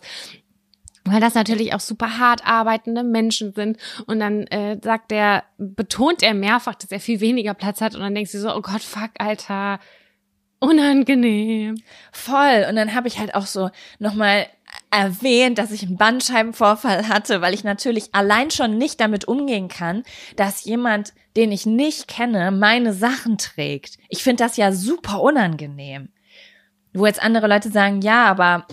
Weil das natürlich auch super hart arbeitende Menschen sind. Und dann äh, sagt er, betont er mehrfach, dass er viel weniger Platz hat. Und dann denkst du so, oh Gott, fuck, Alter, unangenehm. Voll. Und dann habe ich halt auch so nochmal erwähnt, dass ich einen Bandscheibenvorfall hatte, weil ich natürlich allein schon nicht damit umgehen kann, dass jemand, den ich nicht kenne, meine Sachen trägt. Ich finde das ja super unangenehm. Wo jetzt andere Leute sagen, ja, aber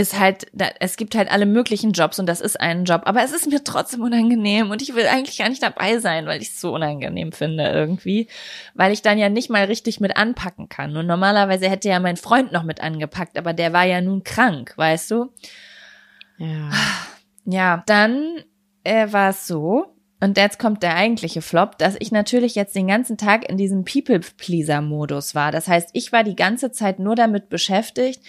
ist halt, da- es gibt halt alle möglichen Jobs und das ist ein Job, aber es ist mir trotzdem unangenehm und ich will eigentlich gar nicht dabei sein, weil ich es so unangenehm finde irgendwie, weil ich dann ja nicht mal richtig mit anpacken kann. Und normalerweise hätte ja mein Freund noch mit angepackt, aber der war ja nun krank, weißt du? Ja. Ja, dann äh, war es so, und jetzt kommt der eigentliche Flop, dass ich natürlich jetzt den ganzen Tag in diesem People-Pleaser-Modus war. Das heißt, ich war die ganze Zeit nur damit beschäftigt,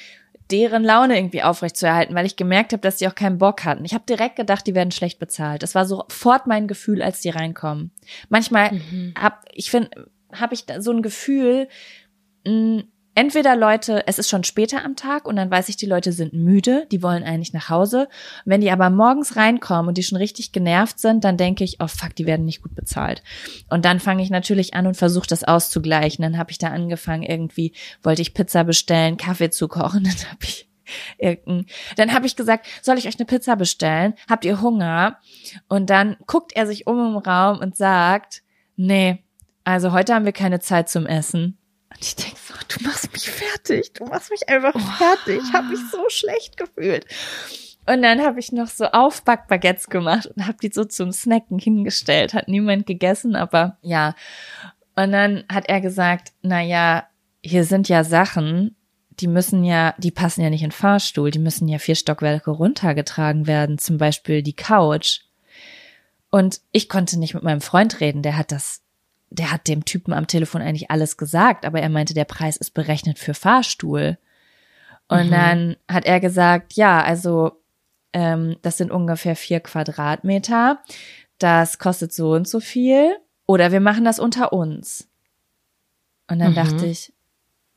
deren Laune irgendwie aufrechtzuerhalten, weil ich gemerkt habe, dass die auch keinen Bock hatten. Ich habe direkt gedacht, die werden schlecht bezahlt. Das war sofort mein Gefühl, als die reinkommen. Manchmal Mhm. hab ich finde, habe ich da so ein Gefühl, mh, entweder Leute, es ist schon später am Tag und dann weiß ich, die Leute sind müde, die wollen eigentlich nach Hause. Wenn die aber morgens reinkommen und die schon richtig genervt sind, dann denke ich, oh fuck, die werden nicht gut bezahlt. Und dann fange ich natürlich an und versuche das auszugleichen. Dann habe ich da angefangen, irgendwie wollte ich Pizza bestellen, Kaffee zu kochen, (laughs) dann habe ich dann habe ich gesagt, soll ich euch eine Pizza bestellen? Habt ihr Hunger? Und dann guckt er sich um im Raum und sagt, nee, also heute haben wir keine Zeit zum Essen. Und ich denke so, du machst mich fertig, du machst mich einfach fertig. Ich habe mich so schlecht gefühlt. Und dann habe ich noch so Aufbackbaguettes gemacht und habe die so zum Snacken hingestellt. Hat niemand gegessen, aber ja. Und dann hat er gesagt, na ja, hier sind ja Sachen, die müssen ja, die passen ja nicht in den Fahrstuhl, die müssen ja vier Stockwerke runtergetragen werden, zum Beispiel die Couch. Und ich konnte nicht mit meinem Freund reden, der hat das, der hat dem Typen am Telefon eigentlich alles gesagt, aber er meinte, der Preis ist berechnet für Fahrstuhl. Und Mhm. dann hat er gesagt, ja, also ähm, das sind ungefähr vier Quadratmeter, das kostet so und so viel. Oder wir machen das unter uns. Und dann Mhm. dachte ich,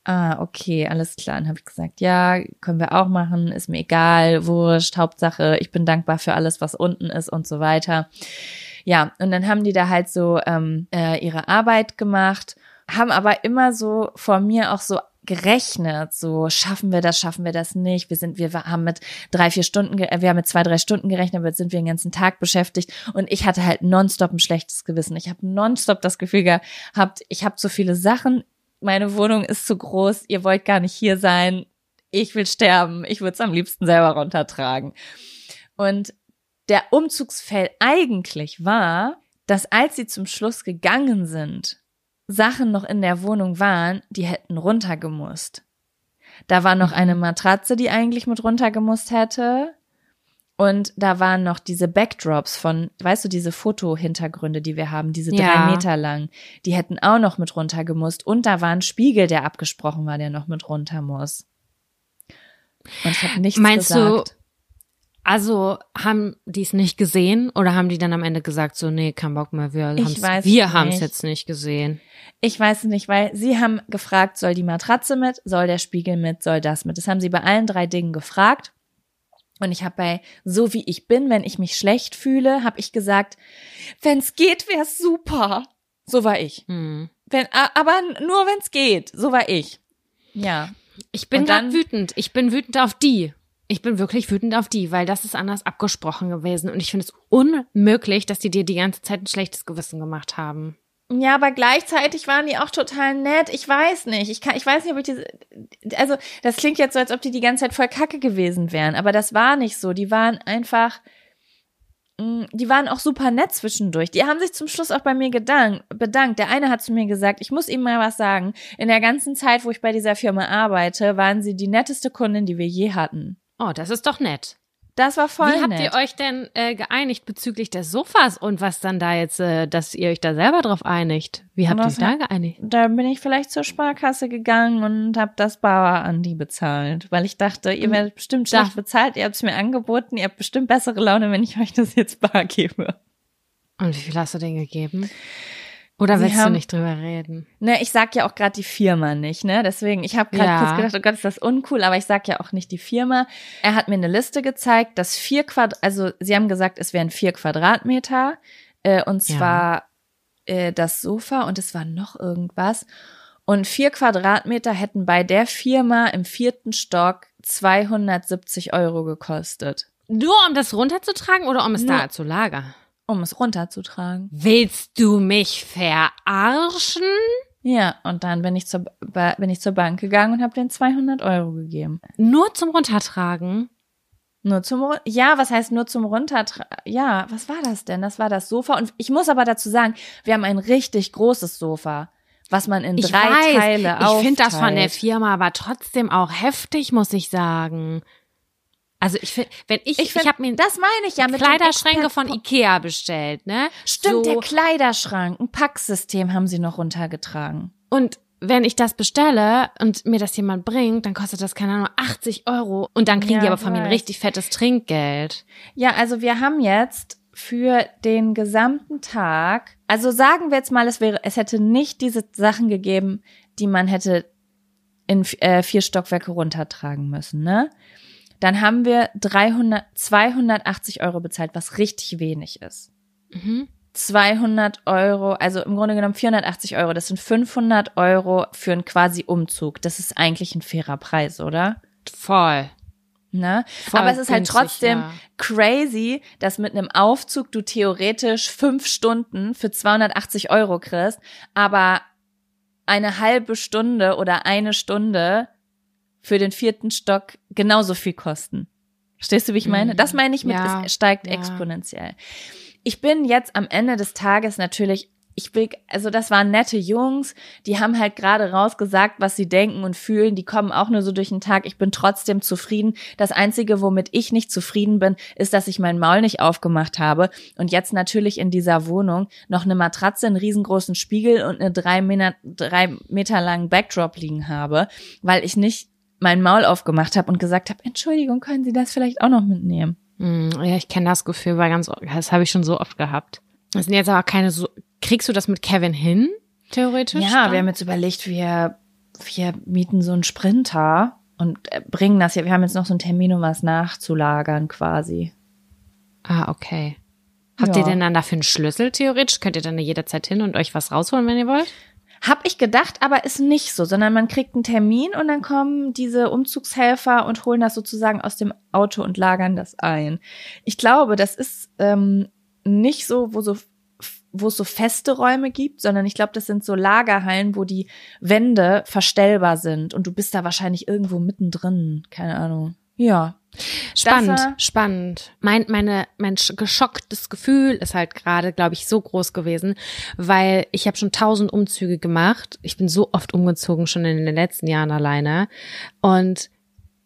ah, okay, alles klar. Dann habe ich gesagt, ja, können wir auch machen, ist mir egal, wurscht, Hauptsache, ich bin dankbar für alles, was unten ist und so weiter. Ja, und dann haben die da halt so ähm, äh, ihre Arbeit gemacht, haben aber immer so vor mir auch so gerechnet, so schaffen wir das, schaffen wir das nicht. Wir sind, wir haben mit drei, vier Stunden, wir haben mit zwei, drei Stunden gerechnet, aber jetzt sind wir den ganzen Tag beschäftigt und ich hatte halt nonstop ein schlechtes Gewissen. Ich habe nonstop das Gefühl gehabt, ich habe so viele Sachen, meine Wohnung ist zu groß, ihr wollt gar nicht hier sein, ich will sterben, ich würde es am liebsten selber runtertragen. Und der Umzugsfell eigentlich war, dass als sie zum Schluss gegangen sind, Sachen noch in der Wohnung waren, die hätten runtergemusst. Da war noch eine Matratze, die eigentlich mit runtergemusst hätte. Und da waren noch diese Backdrops von, weißt du, diese Fotohintergründe, die wir haben, diese Ja. drei Meter lang, die hätten auch noch mit runtergemusst. Und da war ein Spiegel, der abgesprochen war, der noch mit runter muss. Und ich habe nichts Meinst du, gesagt. Also haben die es nicht gesehen oder haben die dann am Ende gesagt, so, nee, kein Bock mehr, wir haben es jetzt nicht gesehen. Ich weiß es nicht, weil sie haben gefragt, soll die Matratze mit, soll der Spiegel mit, soll das mit. Das haben sie bei allen drei Dingen gefragt. Und ich habe bei so wie ich bin, wenn ich mich schlecht fühle, habe ich gesagt, wenn's geht, wär's super. So war ich. Hm. Wenn, aber nur wenn's geht. So war ich. Ja. Ich bin dann- wütend. Ich bin wütend auf die. Ich bin wirklich wütend auf die, weil das ist anders abgesprochen gewesen. Und ich finde es unmöglich, dass die dir die ganze Zeit ein schlechtes Gewissen gemacht haben. Ja, aber gleichzeitig waren die auch total nett. Ich weiß nicht. Ich kann, ich weiß nicht, ob ich diese, also, das klingt jetzt so, als ob die die ganze Zeit voll kacke gewesen wären. Aber das war nicht so. Die waren einfach, mh, die waren auch super nett zwischendurch. Die haben sich zum Schluss auch bei mir gedankt, bedankt. Der eine hat zu mir gesagt, ich muss ihm mal was sagen. In der ganzen Zeit, wo ich bei dieser Firma arbeite, waren sie die netteste Kundin, die wir je hatten. Oh, das ist doch nett. Das war voll Wie habt nett. ihr euch denn äh, geeinigt bezüglich des Sofas und was dann da jetzt, äh, dass ihr euch da selber drauf einigt? Wie habt ihr euch da geeinigt? da bin ich vielleicht zur Sparkasse gegangen und habe das Bar an die bezahlt, weil ich dachte, ihr werdet bestimmt schlecht bezahlt, ihr habt es mir angeboten, ihr habt bestimmt bessere Laune, wenn ich euch das jetzt bar gebe. Und wie viel hast du denen gegeben? Oder willst du haben- nicht drüber reden? Ne, ich sag ja auch gerade die Firma nicht, ne? Deswegen, ich habe gerade Ja. kurz gedacht, oh Gott, ist das uncool, aber ich sag ja auch nicht die Firma. Er hat mir eine Liste gezeigt, dass vier Quadrat, also sie haben gesagt, es wären vier Quadratmeter, äh, und Ja. zwar äh, das Sofa und es war noch irgendwas. Und vier Quadratmeter hätten bei der Firma im vierten Stock 270 Euro gekostet, Nur um das runterzutragen oder um es Nur- da zu lagern? Um es runterzutragen. Willst du mich verarschen? Ja, und dann bin ich zur, ba- bin ich zur Bank gegangen und habe den 200 Euro gegeben. Nur zum Runtertragen? Nur zum Run- ja, was heißt nur zum Runtertragen? Ja, was war das denn? Das war das Sofa und ich muss aber dazu sagen, wir haben ein richtig großes Sofa, was man in Ich drei weiß, Teile ich finde das von der aufteilt. Firma aber trotzdem auch heftig, muss ich sagen. Also ich finde, wenn ich, ich, Ich, habe mir das meine ich ja mit Kleiderschränke von Ikea bestellt, ne? Stimmt, so, der Kleiderschrank, ein Packsystem haben sie noch runtergetragen. Und wenn ich das bestelle und mir das jemand bringt, dann kostet das, keine Ahnung, 80 Euro. Und dann kriegen Ja, die aber von mir ein weiß. richtig fettes Trinkgeld. Ja, also wir haben jetzt für den gesamten Tag, also sagen wir jetzt mal, es wäre, es hätte nicht diese Sachen gegeben, die man hätte in äh, vier Stockwerke runtertragen müssen, ne? Dann haben wir 300, 280 Euro bezahlt, was richtig wenig ist. Mhm. 200 Euro, also im Grunde genommen 480 Euro, das sind 500 Euro für einen quasi Umzug. Das ist eigentlich ein fairer Preis, oder? Voll. Ne? Voll Aber es ist halt trotzdem ja. crazy, dass mit einem Aufzug du theoretisch fünf Stunden für 280 Euro kriegst, aber eine halbe Stunde oder eine Stunde für den vierten Stock genauso viel kosten. Verstehst du, wie ich meine? Mhm. Das meine ich mit, Ja, es steigt ja. exponentiell. Ich bin jetzt am Ende des Tages natürlich, ich will, also das waren nette Jungs, die haben halt gerade rausgesagt, was sie denken und fühlen, die kommen auch nur so durch den Tag. Ich bin trotzdem zufrieden. Das Einzige, womit ich nicht zufrieden bin, ist, dass ich mein Maul nicht aufgemacht habe und jetzt natürlich in dieser Wohnung noch eine Matratze, einen riesengroßen Spiegel und eine drei Meter, drei Meter langen Backdrop liegen habe, weil ich nicht mein Maul aufgemacht habe und gesagt habe, Entschuldigung, können Sie das vielleicht auch noch mitnehmen? Hm, ja, ich kenne das Gefühl, weil ganz, das habe ich schon so oft gehabt. Das sind jetzt aber keine so, kriegst du das mit Kevin hin? Theoretisch? Ja, dann? wir haben jetzt überlegt, wir, wir mieten so einen Sprinter und äh, bringen das hier. Wir haben jetzt noch so einen Termin, um was nachzulagern quasi. Ah, okay. Habt Ja. ihr denn dann dafür einen Schlüssel theoretisch? Könnt ihr dann jederzeit hin und euch was rausholen, wenn ihr wollt? Hab ich gedacht, aber ist nicht so, sondern man kriegt einen Termin und dann kommen diese Umzugshelfer und holen das sozusagen aus dem Auto und lagern das ein. Ich glaube, das ist ähm, nicht so, wo so wo es so feste Räume gibt, sondern ich glaube, das sind so Lagerhallen, wo die Wände verstellbar sind und du bist da wahrscheinlich irgendwo mittendrin, keine Ahnung. Ja. Spannend, spannend. Mein, meine, mein sch- geschocktes Gefühl ist halt gerade, glaube ich, so groß gewesen, weil ich habe schon tausend Umzüge gemacht. Ich bin so oft umgezogen, schon in den letzten Jahren alleine. Und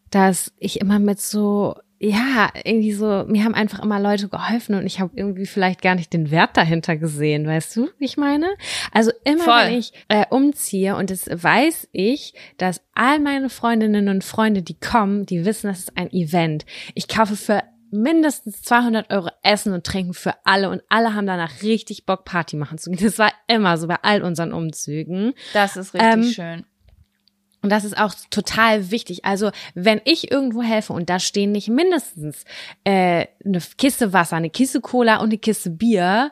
dass ich immer mit so, ja, irgendwie so, mir haben einfach immer Leute geholfen und ich habe irgendwie vielleicht gar nicht den Wert dahinter gesehen, weißt du, wie ich meine? Also immer Voll. wenn ich äh, umziehe und das weiß ich, dass all meine Freundinnen und Freunde, die kommen, die wissen, das ist ein Event. Ich kaufe für mindestens 200 Euro Essen und Trinken für alle und alle haben danach richtig Bock, Party machen zu gehen. Das war immer so bei all unseren Umzügen. Das ist richtig Ähm, schön. Und das ist auch total wichtig. Also wenn ich irgendwo helfe und da stehen nicht mindestens äh, eine Kiste Wasser, eine Kiste Cola und eine Kiste Bier,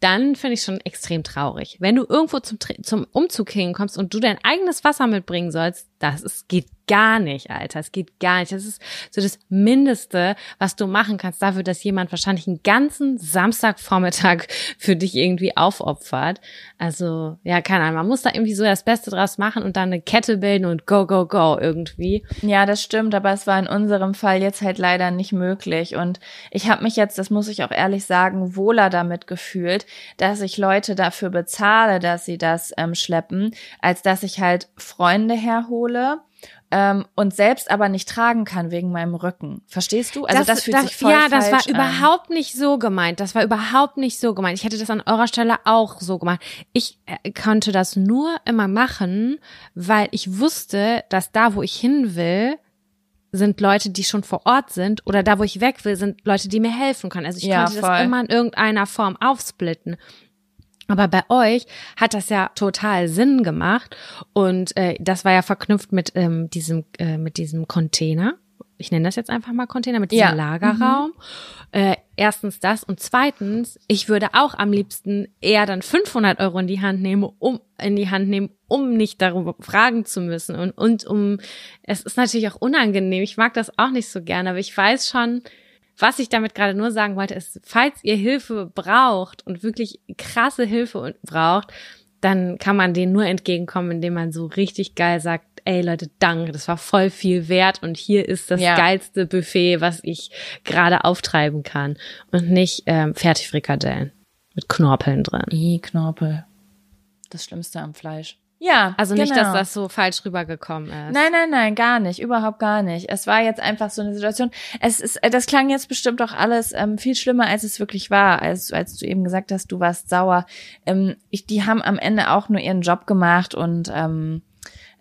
dann finde ich schon extrem traurig. Wenn du irgendwo zum, zum Umzug hinkommst und du dein eigenes Wasser mitbringen sollst, das ist, geht gar nicht, Alter. Es geht gar nicht. Das ist so das Mindeste, was du machen kannst dafür, dass jemand wahrscheinlich einen ganzen Samstagvormittag (laughs) für dich irgendwie aufopfert. Also, ja, keine Ahnung. Man muss da irgendwie so das Beste draus machen und dann eine Kette bilden und go, go, go irgendwie. Ja, das stimmt, aber es war in unserem Fall jetzt halt leider nicht möglich. Und ich habe mich jetzt, das muss ich auch ehrlich sagen, wohler damit gefühlt, dass ich Leute dafür bezahle, dass sie das ähm, schleppen, als dass ich halt Freunde herhole. Ähm, und selbst aber nicht tragen kann wegen meinem Rücken. Verstehst du? Also das, fühlt sich voll Ja, das war an. überhaupt nicht so gemeint. Das war überhaupt nicht so gemeint. Ich hätte das an eurer Stelle auch so gemacht. Ich äh, konnte das nur immer machen, weil ich wusste, dass da, wo ich hin will, sind Leute, die schon vor Ort sind oder da, wo ich weg will, sind Leute, die mir helfen können. Also ich Ja, konnte voll. das immer in irgendeiner Form aufsplitten. Aber bei euch hat das ja total Sinn gemacht und äh, das war ja verknüpft mit ähm, diesem äh, mit diesem Container. Ich nenne das jetzt einfach mal Container mit diesem Ja. Mhm. Lagerraum. Äh, erstens das und zweitens, ich würde auch am liebsten eher dann 500 Euro in die Hand nehmen, um in die Hand nehmen, um nicht darüber fragen zu müssen und und um. Es ist natürlich auch unangenehm. Ich mag das auch nicht so gerne, aber ich weiß schon, was ich damit gerade nur sagen wollte, ist, falls ihr Hilfe braucht und wirklich krasse Hilfe braucht, dann kann man denen nur entgegenkommen, indem man so richtig geil sagt, ey Leute, danke, das war voll viel wert und hier ist das Ja. geilste Buffet, was ich gerade auftreiben kann. Und nicht ähm, Fertigfrikadellen mit Knorpeln drin. I, Knorpel. Das Schlimmste am Fleisch. Ja, Also nicht, genau. dass das so falsch rübergekommen ist. Nein, nein, nein, gar nicht, überhaupt gar nicht. Es war jetzt einfach so eine Situation. Es ist, äh, das klang jetzt bestimmt auch alles ähm, viel schlimmer, als es wirklich war, als, als du eben gesagt hast, du warst sauer. Ähm, ich, die haben am Ende auch nur ihren Job gemacht und ähm,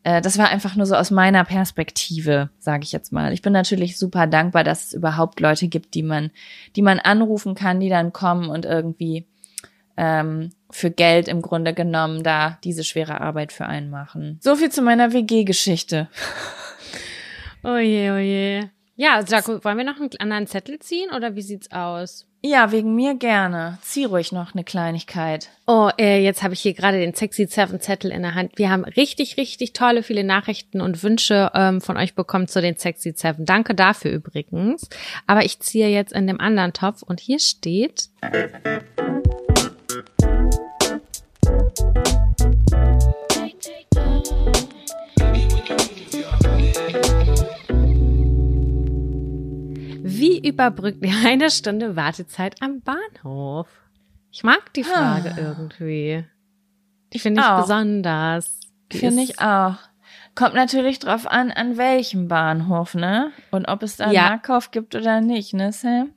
äh, das war einfach nur so aus meiner Perspektive, sage ich jetzt mal. Ich bin natürlich super dankbar, dass es überhaupt Leute gibt, die man, die man anrufen kann, die dann kommen und irgendwie ähm, für Geld im Grunde genommen da diese schwere Arbeit für einen machen. So viel zu meiner WG-Geschichte. (laughs) Oh je, oh je. Ja, Jaco, wollen wir noch einen anderen Zettel ziehen oder wie sieht's aus? Ja, wegen mir gerne. Zieh ruhig noch eine Kleinigkeit. Oh, äh, jetzt habe ich hier gerade den Sexy Seven Zettel in der Hand. Wir haben richtig, richtig tolle, viele Nachrichten und Wünsche ähm, von euch bekommen zu den Sexy Seven. Danke dafür übrigens. Aber ich ziehe jetzt in dem anderen Topf und hier steht. Überbrückt eine Stunde Wartezeit am Bahnhof? Ich mag die Frage Ah. irgendwie. Die finde ich auch. besonders. Finde ich auch. Kommt natürlich drauf an, an welchem Bahnhof, ne? Und ob es da einen Ja. Marktkauf gibt oder nicht, ne, Sam?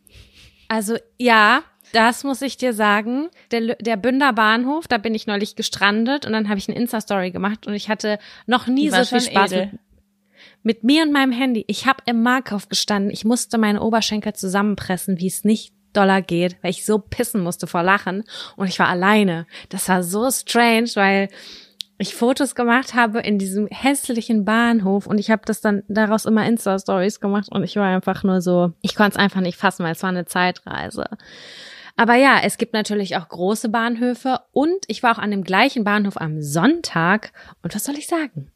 Also ja, das muss ich dir sagen. Der, der Bünder Bahnhof, da bin ich neulich gestrandet und dann habe ich eine Insta-Story gemacht und ich hatte noch nie so viel Spaß edel. mit, mit mir und meinem Handy. Ich habe im Markauf gestanden. Ich musste meine Oberschenkel zusammenpressen, wie es nicht doller geht, weil ich so pissen musste vor Lachen und ich war alleine. Das war so strange, weil ich Fotos gemacht habe in diesem hässlichen Bahnhof und ich habe das dann daraus immer Insta-Stories gemacht und ich war einfach nur so, ich konnte es einfach nicht fassen, weil es war eine Zeitreise. Aber ja, es gibt natürlich auch große Bahnhöfe und ich war auch an dem gleichen Bahnhof am Sonntag und was soll ich sagen?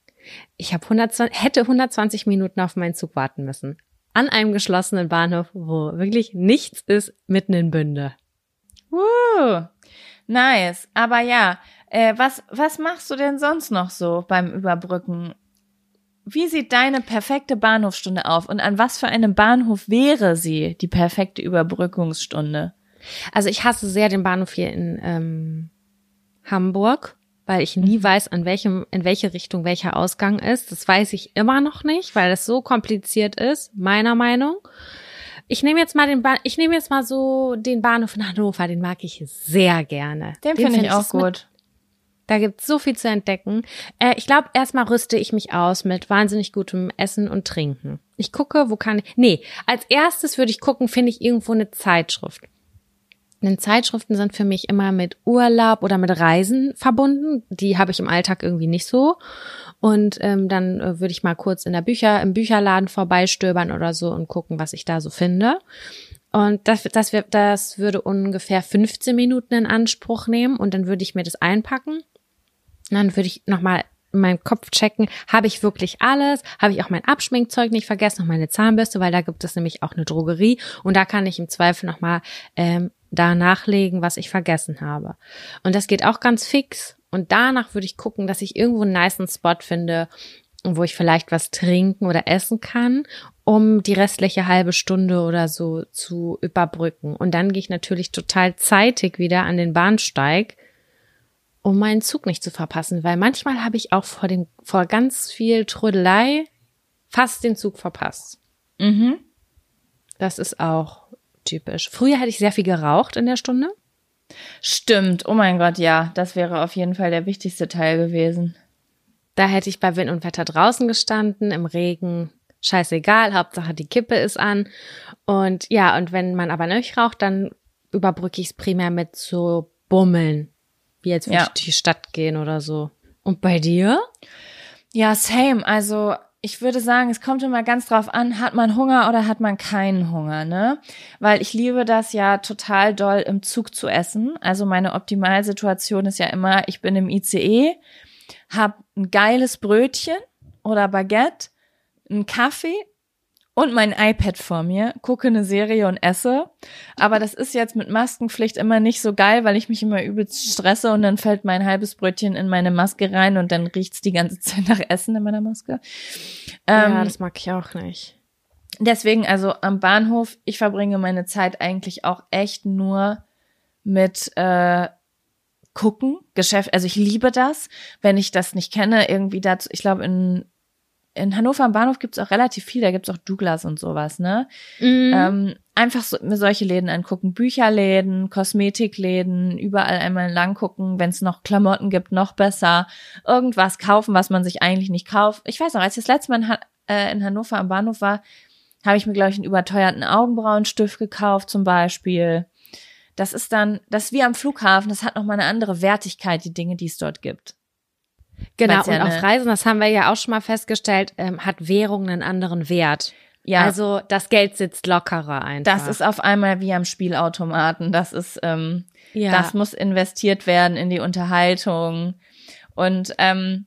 Ich habe 120, hätte 120 Minuten auf meinen Zug warten müssen. An einem geschlossenen Bahnhof, wo wirklich nichts ist, mitten in Bünde. Woo. Nice. Aber ja, äh, was, was machst du denn sonst noch so beim Überbrücken? Wie sieht deine perfekte Bahnhofsstunde auf und an was für einem Bahnhof wäre sie, die perfekte Überbrückungsstunde? Also ich hasse sehr den Bahnhof hier in ähm, Hamburg, weil ich nie weiß, an welchem, in welche Richtung welcher Ausgang ist. Das weiß ich immer noch nicht, weil es so kompliziert ist, meiner Meinung. Ich nehme jetzt mal den Bahn, ich nehme jetzt mal so den Bahnhof in Hannover, den mag ich sehr gerne. Den, finde find ich auch das mit- gut. Da gibt's so viel zu entdecken. Äh, ich glaube, erstmal rüste ich mich aus mit wahnsinnig gutem Essen und Trinken. Ich gucke, wo kann ich. Nee, als erstes würde ich gucken, finde ich irgendwo eine Zeitschrift. Denn Zeitschriften sind für mich immer mit Urlaub oder mit Reisen verbunden. Die habe ich im Alltag irgendwie nicht so. Und ähm, dann äh, würde ich mal kurz in der Bücher, im Bücherladen vorbeistöbern oder so und gucken, was ich da so finde. Und das, das, das würde ungefähr 15 Minuten in Anspruch nehmen und dann würde ich mir das einpacken. Und dann würde ich nochmal in meinem Kopf checken, habe ich wirklich alles? Habe ich auch mein Abschminkzeug nicht vergessen, noch meine Zahnbürste, weil da gibt es nämlich auch eine Drogerie und da kann ich im Zweifel nochmal ähm, da nachlegen, was ich vergessen habe. Und das geht auch ganz fix. Und danach würde ich gucken, dass ich irgendwo einen niceen Spot finde, wo ich vielleicht was trinken oder essen kann, um die restliche halbe Stunde oder so zu überbrücken. Und dann gehe ich natürlich total zeitig wieder an den Bahnsteig, um meinen Zug nicht zu verpassen, weil manchmal habe ich auch vor dem vor ganz viel Trödelei fast den Zug verpasst. Mhm. Das ist auch typisch. Früher hätte ich sehr viel geraucht in der Stunde. Stimmt. Oh mein Gott, ja. Das wäre auf jeden Fall der wichtigste Teil gewesen. Da hätte ich bei Wind und Wetter draußen gestanden, im Regen. Scheißegal, Hauptsache die Kippe ist an. Und ja, und wenn man aber nicht raucht, dann überbrücke ich es primär mit so Bummeln. Wie jetzt würde Ja. ich durch die Stadt gehen oder so. Und bei dir? Ja, same. Also ich würde sagen, es kommt immer ganz drauf an, hat man Hunger oder hat man keinen Hunger, ne? Weil ich liebe das ja total doll im Zug zu essen. Also meine Optimalsituation ist ja immer, ich bin im ICE, hab ein geiles Brötchen oder Baguette, einen Kaffee und mein iPad vor mir, gucke eine Serie und esse. Aber das ist jetzt mit Maskenpflicht immer nicht so geil, weil ich mich immer übelst stresse und dann fällt mein halbes Brötchen in meine Maske rein und dann riecht's die ganze Zeit nach Essen in meiner Maske. Ähm, ja, das mag ich auch nicht. deswegen, also am Bahnhof, ich verbringe meine Zeit eigentlich auch echt nur mit äh, gucken, Geschäft, also ich liebe das, wenn ich das nicht kenne, irgendwie dazu, ich glaube in in Hannover am Bahnhof gibt's auch relativ viel, da gibt's auch Douglas und sowas, ne? Mhm. Ähm, einfach so, mir solche Läden angucken, Bücherläden, Kosmetikläden, überall einmal lang gucken, wenn es noch Klamotten gibt, noch besser. Irgendwas kaufen, was man sich eigentlich nicht kauft. Ich weiß noch, als ich das letzte Mal in, Han äh, in Hannover am Bahnhof war, habe ich mir, glaube ich, einen überteuerten Augenbrauenstift gekauft zum Beispiel. Das ist dann, das ist wie am Flughafen, das hat nochmal eine andere Wertigkeit, die Dinge, die es dort gibt. Genau, ja und auf eine- Reisen, das haben wir ja auch schon mal festgestellt, ähm, hat Währung einen anderen Wert. Ja, Also das Geld sitzt lockerer einfach. das ist auf einmal wie am Spielautomaten. Das ist, ähm, ja. Das muss investiert werden in die Unterhaltung. Und ähm,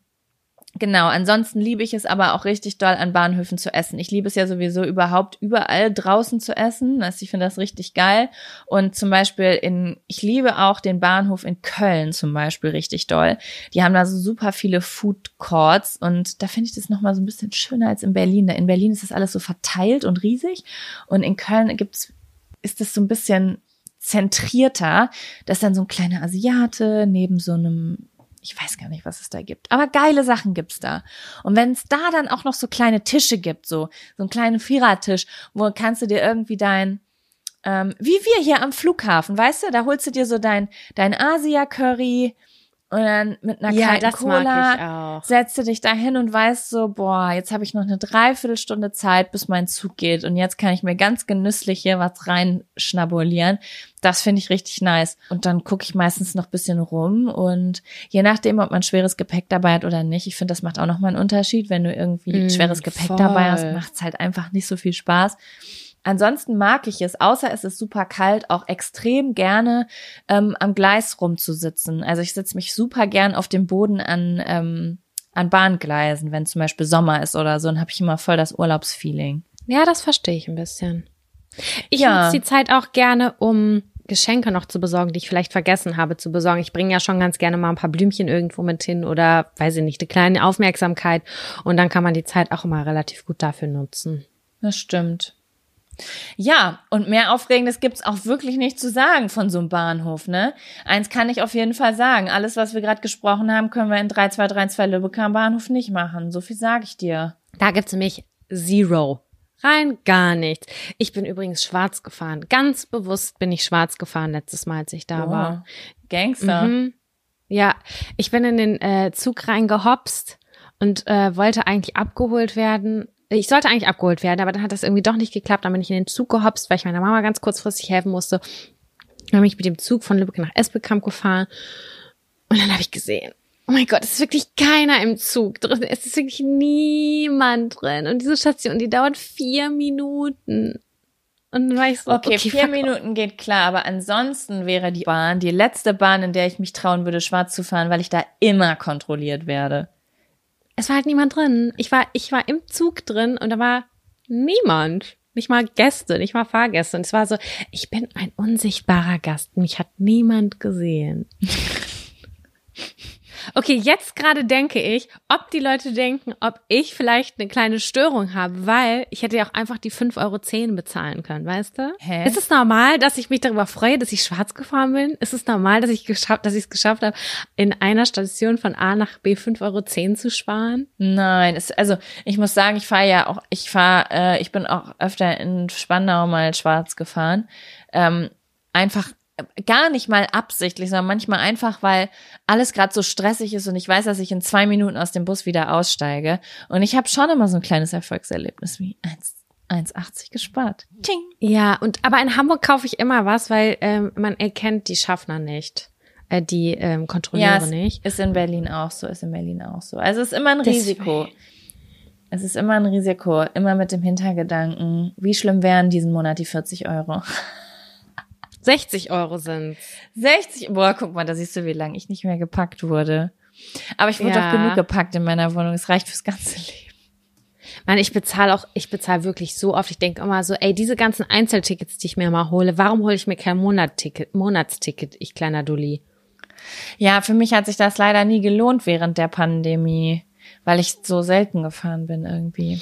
genau, ansonsten liebe ich es aber auch richtig doll, an Bahnhöfen zu essen. Ich liebe es ja sowieso überhaupt überall draußen zu essen. Also ich finde das richtig geil. Und zum Beispiel in, ich liebe auch den Bahnhof in Köln zum Beispiel richtig doll. Die haben da so super viele Food Courts und da finde ich das nochmal so ein bisschen schöner als in Berlin. In Berlin ist das alles so verteilt und riesig. Und in Köln gibt's, ist das so ein bisschen zentrierter. Das ist dann so ein kleiner Asiate neben so einem, ich weiß gar nicht, was es da gibt. Aber geile Sachen gibt's da. Und wenn es da dann auch noch so kleine Tische gibt, so, so einen kleinen Vierertisch, wo kannst du dir irgendwie dein, ähm, wie wir hier am Flughafen, weißt du, da holst du dir so dein, dein Asia-Curry, Und dann mit einer Ja, kalten Cola setzt du dich da hin und weißt so, boah, jetzt habe ich noch eine Dreiviertelstunde Zeit, bis mein Zug geht. Und jetzt kann ich mir ganz genüsslich hier was reinschnabulieren. Das finde ich richtig nice. Und dann gucke ich meistens noch bisschen rum. Und je nachdem, ob man schweres Gepäck dabei hat oder nicht, ich finde, das macht auch nochmal einen Unterschied. Wenn du irgendwie Mm, schweres Gepäck voll. dabei hast, macht's halt einfach nicht so viel Spaß. Ansonsten mag ich es, außer es ist super kalt, auch extrem gerne ähm, am Gleis rumzusitzen. Also ich sitze mich super gern auf dem Boden an, ähm, an Bahngleisen, wenn zum Beispiel Sommer ist oder so, dann habe ich immer voll das Urlaubsfeeling. Ja, das verstehe ich ein bisschen. Ich Ja. nutze die Zeit auch gerne, um Geschenke noch zu besorgen, die ich vielleicht vergessen habe zu besorgen. Ich bringe ja schon ganz gerne mal ein paar Blümchen irgendwo mit hin oder, weiß ich nicht, eine kleine Aufmerksamkeit. Und dann kann man die Zeit auch immer relativ gut dafür nutzen. Das stimmt. Ja, und mehr Aufregendes gibt's auch wirklich nicht zu sagen von so einem Bahnhof, ne? Eins kann ich auf jeden Fall sagen. Alles, was wir gerade gesprochen haben, können wir in 3232 Lübeck am Bahnhof nicht machen. So viel sage ich dir. Da gibt's nämlich Zero. Rein gar nichts. Ich bin übrigens schwarz gefahren. Ganz bewusst bin ich schwarz gefahren letztes Mal, als ich da war. Oh, Gangster. Mhm. Ja, ich bin in den äh, Zug reingehopst und äh, wollte eigentlich abgeholt werden. Ich sollte eigentlich abgeholt werden, aber dann hat das irgendwie doch nicht geklappt. Dann bin ich in den Zug gehopst, weil ich meiner Mama ganz kurzfristig helfen musste. Dann bin ich mit dem Zug von Lübeck nach Espelkamp gefahren und dann habe ich gesehen, oh mein Gott, es ist wirklich keiner im Zug drin. Es ist wirklich niemand drin. Und diese Station, die dauert vier Minuten. Und dann war ich so, Okay, vier fuck Minuten geht klar, aber ansonsten wäre die Bahn die letzte Bahn, in der ich mich trauen würde, schwarz zu fahren, weil ich da immer kontrolliert werde. Es war halt niemand drin. Ich war, ich war im Zug drin und da war niemand. Nicht mal Gäste, nicht mal Fahrgäste. Und es war so, ich bin ein unsichtbarer Gast. Mich hat niemand gesehen. (laughs) Okay, jetzt gerade denke ich, ob die Leute denken, ob ich vielleicht eine kleine Störung habe, weil ich hätte ja auch einfach die 5,10 Euro bezahlen können, weißt du? Hä? Ist es normal, dass ich mich darüber freue, dass ich schwarz gefahren bin? Ist es normal, dass ich geschafft, dass ich es geschafft habe, in einer Station von A nach B 5,10 Euro zu sparen? Nein, es, also ich muss sagen, ich fahre ja auch, ich fahre, äh, ich bin auch öfter in Spandau mal schwarz gefahren. Ähm, einfach gar nicht mal absichtlich, sondern manchmal einfach, weil alles gerade so stressig ist und ich weiß, dass ich in zwei Minuten aus dem Bus wieder aussteige. Und ich habe schon immer so ein kleines Erfolgserlebnis wie 1 1,80 gespart. Ting. Ja, und aber in Hamburg kaufe ich immer was, weil ähm, man erkennt die Schaffner nicht, äh, die ähm, Ja, Kontrolleure es nicht. ist in Berlin auch so, ist in Berlin auch so. Also es ist immer ein Deswegen. Risiko. Es ist immer ein Risiko, immer mit dem Hintergedanken, wie schlimm wären diesen Monat die 40 Euro? 60 Euro sind. 60, boah, guck mal, da siehst du, wie lange ich nicht mehr gepackt wurde. Aber ich wurde Ja. doch genug gepackt in meiner Wohnung. Es reicht fürs ganze (laughs) Leben. Mann, ich bezahle auch, ich bezahle wirklich so oft. Ich denke immer so, ey, diese ganzen Einzeltickets, die ich mir mal hole, warum hole ich mir kein Monatticket, Monatsticket, ich kleiner Dulli? Ja, für mich hat sich das leider nie gelohnt während der Pandemie, weil ich so selten gefahren bin irgendwie.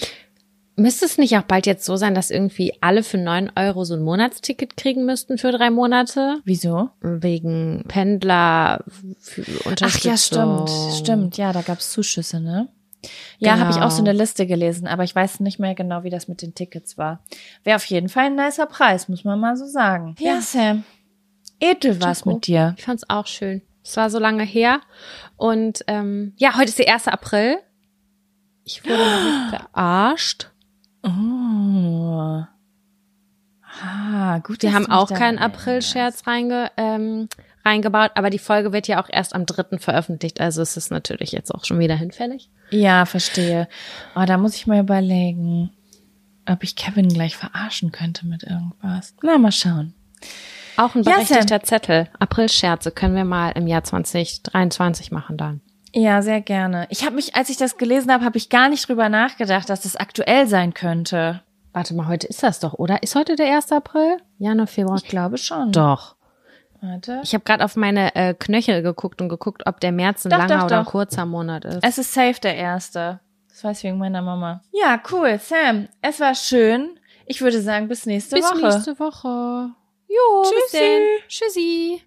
Müsste es nicht auch bald jetzt so sein, dass irgendwie alle für 9 Euro so ein Monatsticket kriegen müssten für drei Monate? Wieso? Wegen Pendler, für Ach ja, stimmt, stimmt. Ja, da gab's Zuschüsse, ne? Ja, Genau. habe ich auch so eine Liste gelesen, aber ich weiß nicht mehr genau, wie das mit den Tickets war. Wäre auf jeden Fall ein nicer Preis, muss man mal so sagen. Ja, Ja. Sam. Edel war's Chapeau. mit dir. Ich fand's auch schön. Es war so lange her. Und ähm, ja, heute ist der 1. April. Ich wurde noch nicht (gasps) verarscht. Oh. Ah, gut. Wir dass haben auch keinen. April-Scherz reinge, ähm, reingebaut, aber die Folge wird ja auch erst am 3. veröffentlicht, also es ist natürlich jetzt auch schon wieder hinfällig. Ja, verstehe. Oh, da muss ich mal überlegen, ob ich Kevin gleich verarschen könnte mit irgendwas. Na, mal schauen. Auch ein berechtigter Zettel. April-Scherze können wir mal im Jahr 2023 machen dann. Ja, sehr gerne. Ich habe mich, als ich das gelesen habe, habe ich gar nicht drüber nachgedacht, dass das aktuell sein könnte. Warte mal, heute ist das doch, oder? Ist heute der 1. April? Januar, Februar? Ich glaube schon. Doch. Warte. Ich habe gerade auf meine äh, Knöchel geguckt und geguckt, ob der März ein Doch, langer doch, oder doch. kurzer Monat ist. Es ist safe der erste. Das weiß ich wegen meiner Mama. Ja, cool. Sam, es war schön. Ich würde sagen, bis nächste Bis Woche. nächste Woche. Jo, bis Tschüssi. denn. Tschüssi.